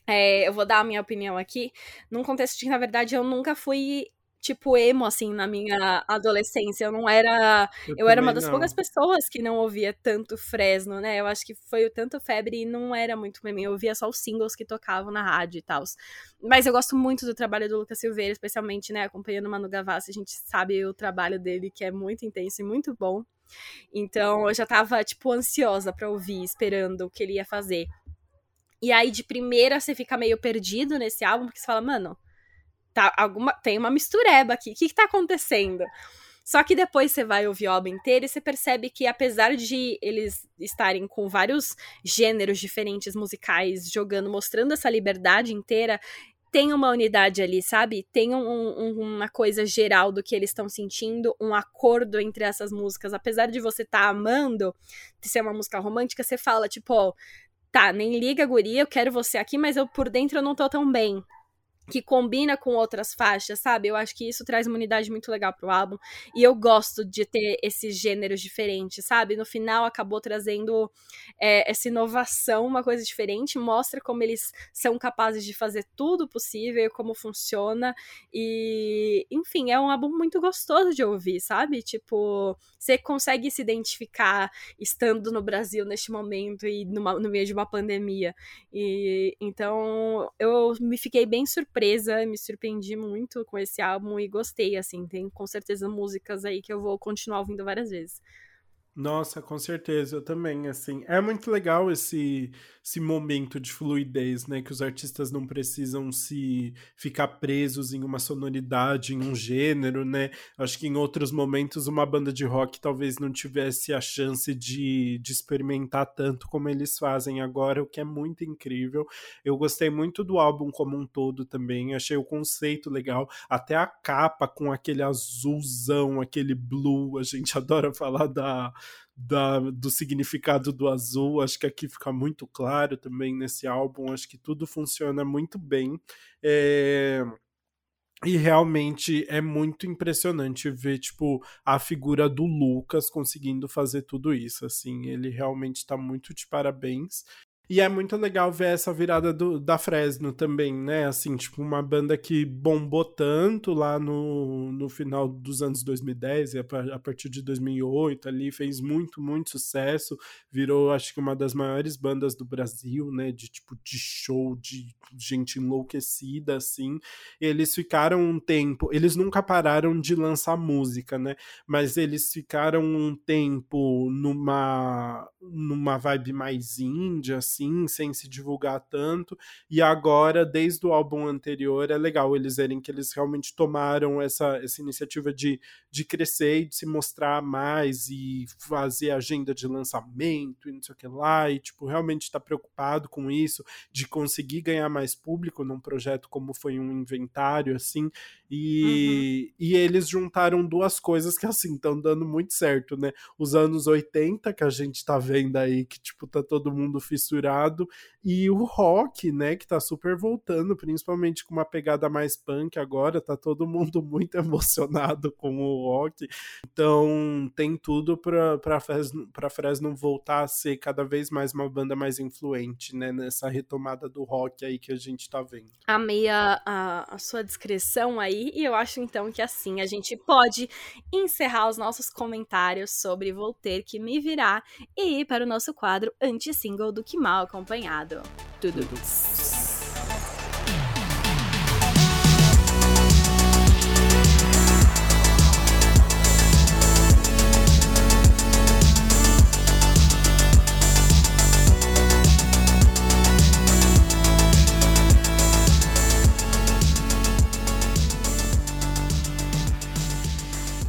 é, eu vou dar a minha opinião aqui, num contexto de que, na verdade, eu nunca fui tipo emo assim na minha adolescência. Eu não era, eu, eu era uma das não. poucas pessoas que não ouvia tanto Fresno, né? Eu acho que foi o tanto febre e não era muito pra mim. Eu ouvia só os singles que tocavam na rádio e tal. Mas eu gosto muito do trabalho do Lucas Silveira, especialmente, né, acompanhando o Manu Gavassi, a gente sabe o trabalho dele que é muito intenso e muito bom. Então eu já tava, tipo, ansiosa pra ouvir, esperando o que ele ia fazer. E aí, de primeira, você fica meio perdido nesse álbum, porque você fala, mano, tá, alguma, tem uma mistureba aqui, o que, que tá acontecendo? Só que depois você vai ouvir o álbum inteiro e você percebe que, apesar de eles estarem com vários gêneros diferentes musicais jogando, mostrando essa liberdade inteira, tem uma unidade ali, sabe? Tem um, um, uma coisa geral do que eles estão sentindo, um acordo entre essas músicas. Apesar de você estar tá amando, de ser uma música romântica, você fala, tipo, tá, nem liga, guria, eu quero você aqui, mas eu por dentro eu não tô tão bem. Que combina com outras faixas, sabe? Eu acho que isso traz uma unidade muito legal pro álbum. E eu gosto de ter esses gêneros diferentes, sabe? No final acabou trazendo é, essa inovação, uma coisa diferente, mostra como eles são capazes de fazer tudo possível, como funciona. E, enfim, é um álbum muito gostoso de ouvir, sabe? Tipo, você consegue se identificar estando no Brasil neste momento e numa, no meio de uma pandemia. E então eu me fiquei bem surpresa surpresa, me surpreendi muito com esse álbum e gostei, assim, tem com certeza músicas aí que eu vou continuar ouvindo várias vezes. Nossa, com certeza, eu também, assim. É muito legal esse, esse momento de fluidez, né? Que os artistas não precisam se ficar presos em uma sonoridade, em um gênero, né? Acho que em outros momentos uma banda de rock talvez não tivesse a chance de, de experimentar tanto como eles fazem agora, o que é muito incrível. Eu gostei muito do álbum como um todo também, achei o conceito legal, até a capa com aquele azulzão, aquele blue, a gente adora falar da da, do significado do azul. Acho que aqui fica muito claro também nesse álbum. Acho que tudo funciona muito bem. É... E realmente é muito impressionante ver, tipo, a figura do Lucas conseguindo fazer tudo isso, assim, ele realmente está muito de parabéns. E é muito legal ver essa virada do, da Fresno também, né? Assim, tipo, uma banda que bombou tanto lá no, no final dos anos 2010 e a, a partir de 2008 ali fez muito, muito sucesso. Virou, acho que, uma das maiores bandas do Brasil, né? De tipo, de show, de gente enlouquecida, assim. Eles ficaram um tempo, eles nunca pararam de lançar música, né? Mas eles ficaram um tempo numa, numa vibe mais índia, assim sem se divulgar tanto. E agora, desde o álbum anterior, é legal eles verem que eles realmente tomaram essa, essa iniciativa de, de crescer e de se mostrar mais e fazer agenda de lançamento e não sei o que lá. E, tipo, realmente está preocupado com isso, de conseguir ganhar mais público num projeto como foi um inventário, assim. E, uhum. e eles juntaram duas coisas que, assim, estão dando muito certo, né? Os anos 80, que a gente tá vendo aí, que, tipo, tá todo mundo fissurado, e o rock, né, que tá super voltando, principalmente com uma pegada mais punk agora, tá todo mundo muito emocionado com o rock. Então, tem tudo pra, pra, Fresno, pra Fresno voltar a ser cada vez mais uma banda mais influente, né, nessa retomada do rock aí que a gente tá vendo. Amei a, a, a sua descrição aí e eu acho então que assim a gente pode encerrar os nossos comentários sobre Vou Ter Que Me Virar e para o nosso quadro anti-single do Que Mal Acompanhado. Tudo.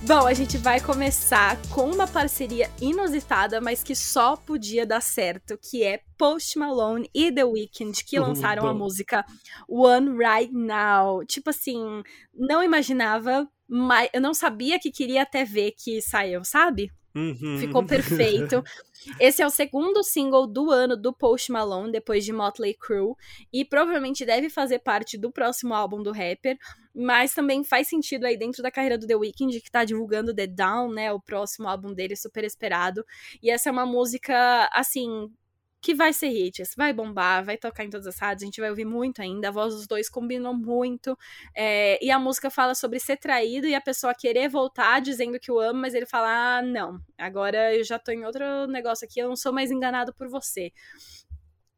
Bom, a gente vai começar com uma parceria inusitada, mas que só podia dar certo, que é Post Malone e The Weeknd, que lançaram a música One Right Now. Tipo assim, não imaginava, mas eu não sabia que queria até ver que saiu, sabe? Uhum. Ficou perfeito. Esse é o segundo single do ano do Post Malone, depois de Motley Crue, e provavelmente deve fazer parte do próximo álbum do rapper, mas também faz sentido aí dentro da carreira do The Weeknd, que tá divulgando The Down, né, o próximo álbum dele, super esperado. E essa é uma música, assim, que vai ser hits, vai bombar, vai tocar em todas as rádios, a gente vai ouvir muito ainda, a voz dos dois combinam muito, é, e a música fala sobre ser traído e a pessoa querer voltar dizendo que o ama, mas ele fala, ah, não, agora eu já tô em outro negócio aqui, eu não sou mais enganado por você.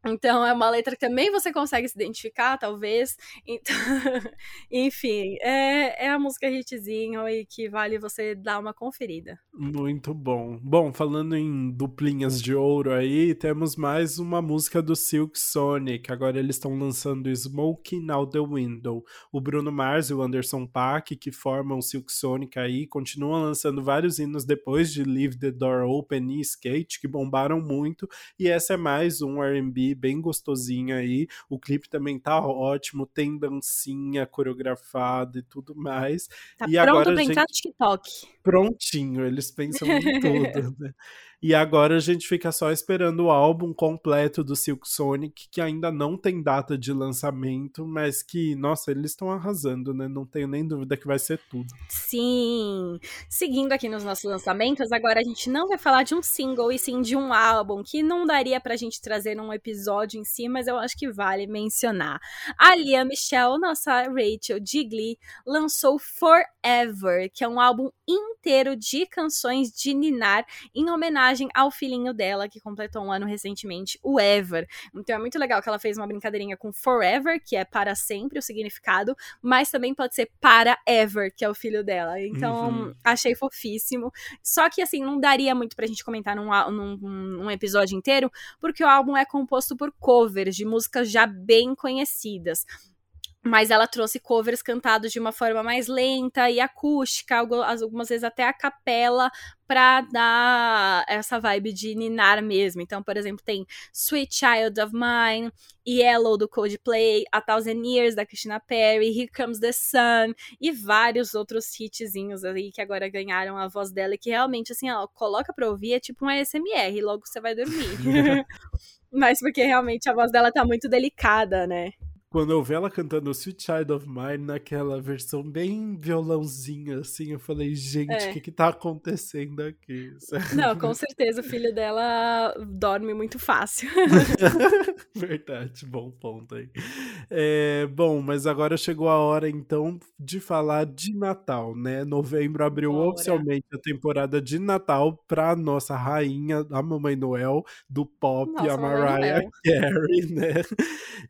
Então é uma letra que também você consegue se identificar, talvez. Então, enfim, é, é a música hitzinho e que vale você dar uma conferida. Muito bom. Bom, falando em duplinhas de ouro aí, temos mais uma música do Silk Sonic. Agora eles estão lançando Smoking Out the Window. O Bruno Mars e o Anderson Paak, que formam Silk Sonic aí, continuam lançando vários hinos depois de Leave the Door Open e Skate, que bombaram muito. E essa é mais um RB bem gostosinha aí. O clipe também tá ótimo, tem dancinha coreografada e tudo mais. Tá e pronto agora pra gente... entrar no TikTok. Prontinho, eles pensam em tudo, né? E agora a gente fica só esperando o álbum completo do Silk Sonic, que ainda não tem data de lançamento, mas que, nossa, eles estão arrasando, né? Não tenho nem dúvida que vai ser tudo. Sim! Seguindo aqui nos nossos lançamentos, agora a gente não vai falar de um single e sim de um álbum, que não daria pra gente trazer num episódio em si, mas eu acho que vale mencionar. A Lia Michelle, nossa Rachel Digley, lançou Forever, que é um álbum inteiro de canções de Ninar em homenagem ao filhinho dela, que completou um ano recentemente, o Ever. Então é muito legal que ela fez uma brincadeirinha com Forever, que é para sempre o significado, mas também pode ser para Ever, que é o filho dela. Então uhum. achei fofíssimo. Só que assim, não daria muito pra gente comentar num, num, num episódio inteiro, porque o álbum é composto por covers de músicas já bem conhecidas mas ela trouxe covers cantados de uma forma mais lenta e acústica, algumas vezes até a capela, pra dar essa vibe de ninar mesmo. Então, por exemplo, tem Sweet Child of Mine, Yellow do Coldplay, A Thousand Years da Christina Perry, Here Comes the Sun e vários outros hitzinhos aí que agora ganharam a voz dela e que realmente, assim, ela coloca pra ouvir, é tipo um ASMR, logo você vai dormir. Mas porque realmente a voz dela tá muito delicada, né? Quando eu vi ela cantando Sweet Child of Mine naquela versão bem violãozinha, assim, eu falei, gente, o é. que que tá acontecendo aqui? Não, com certeza o filho dela dorme muito fácil. Verdade, bom ponto aí. É, bom, mas agora chegou a hora, então, de falar de Natal, né? Novembro abriu Bora. oficialmente a temporada de Natal pra nossa rainha, a Mamãe Noel, do pop, nossa, a Mariah Carey, né?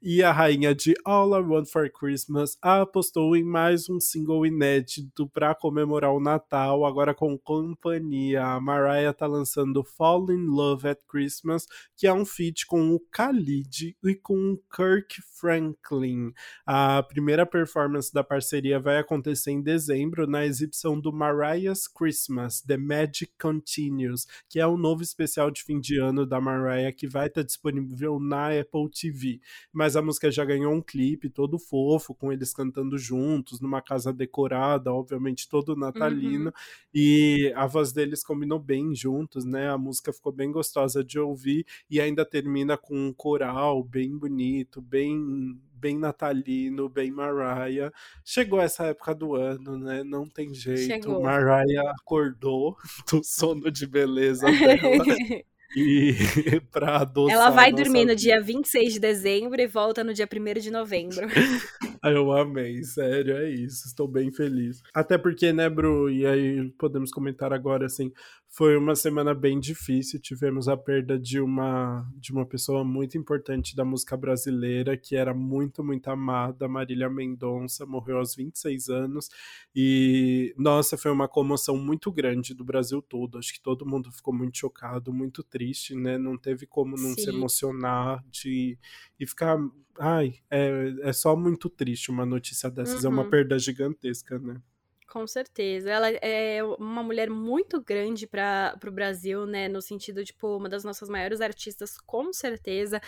E a rainha de All I Want for Christmas apostou em mais um single inédito para comemorar o Natal, agora com companhia. A Mariah tá lançando Fall in Love at Christmas, que é um feat com o Khalid e com o Kirk Franklin. A primeira performance da parceria vai acontecer em dezembro na exibição do Mariah's Christmas, The Magic Continues, que é o novo especial de fim de ano da Mariah que vai estar tá disponível na Apple TV. Mas a música já ganhou um clipe todo fofo, com eles cantando juntos, numa casa decorada, obviamente todo natalino, uhum. e a voz deles combinou bem juntos, né? A música ficou bem gostosa de ouvir e ainda termina com um coral bem bonito, bem bem natalino, bem Mariah. Chegou essa época do ano, né? Não tem jeito. Chegou. Mariah acordou do sono de beleza dela. E pra adoçar. Ela vai dormir no dia 26 de dezembro e volta no dia 1 de novembro. Eu amei, sério, é isso. Estou bem feliz. Até porque, né, Bru? E aí podemos comentar agora, assim, foi uma semana bem difícil. Tivemos a perda de uma de uma pessoa muito importante da música brasileira, que era muito, muito amada, Marília Mendonça, morreu aos 26 anos. E nossa, foi uma comoção muito grande do Brasil todo. Acho que todo mundo ficou muito chocado, muito triste, né? Não teve como não Sim. se emocionar de e ficar ai, é, é só muito triste uma notícia dessas, uhum. é uma uhum. perda gigantesca, né? Com certeza. Ela é uma mulher muito grande para o Brasil, né? No sentido, tipo, uma das nossas maiores artistas, com certeza.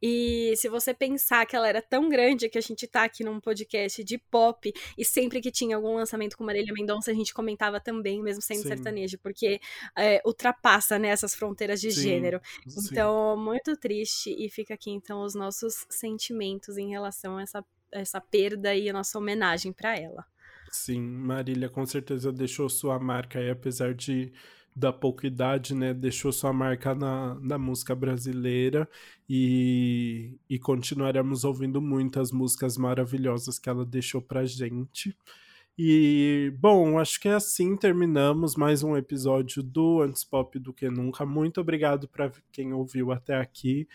E se você pensar que ela era tão grande que a gente tá aqui num podcast de pop e sempre que tinha algum lançamento com Marília Mendonça, a gente comentava também, mesmo sendo sim. sertanejo, porque é, ultrapassa, né, essas fronteiras de sim, gênero. Sim. Então, muito triste. E fica aqui, então, os nossos sentimentos em relação a essa, essa perda e a nossa homenagem para ela. Sim, Marília com certeza deixou sua marca aí, apesar de da pouca idade, né? Deixou sua marca na, na música brasileira e, e continuaremos ouvindo muitas músicas maravilhosas que ela deixou pra gente. E, bom, acho que é assim terminamos mais um episódio do Antes Pop do que Nunca. Muito obrigado para quem ouviu até aqui.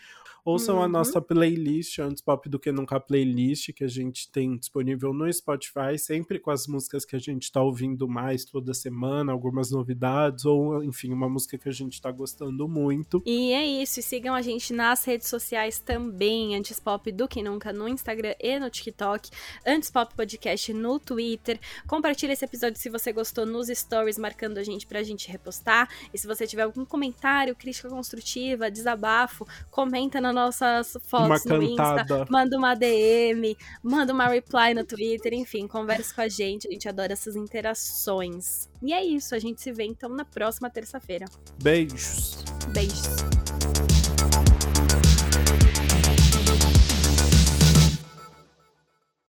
Ouçam uhum. a nossa playlist, Antes Pop do que Nunca playlist, que a gente tem disponível no Spotify, sempre com as músicas que a gente está ouvindo mais toda semana, algumas novidades, ou enfim, uma música que a gente está gostando muito. E é isso, e sigam a gente nas redes sociais também, Antes Pop do que Nunca, no Instagram e no TikTok, Antes Pop Podcast no Twitter. Compartilhe esse episódio se você gostou nos stories, marcando a gente pra gente repostar. E se você tiver algum comentário, crítica construtiva, desabafo, comenta na nossas fotos no Insta, manda uma DM, manda uma reply no Twitter, enfim, converse com a gente. A gente adora essas interações. E é isso, a gente se vê então na próxima terça-feira. Beijos. Beijos!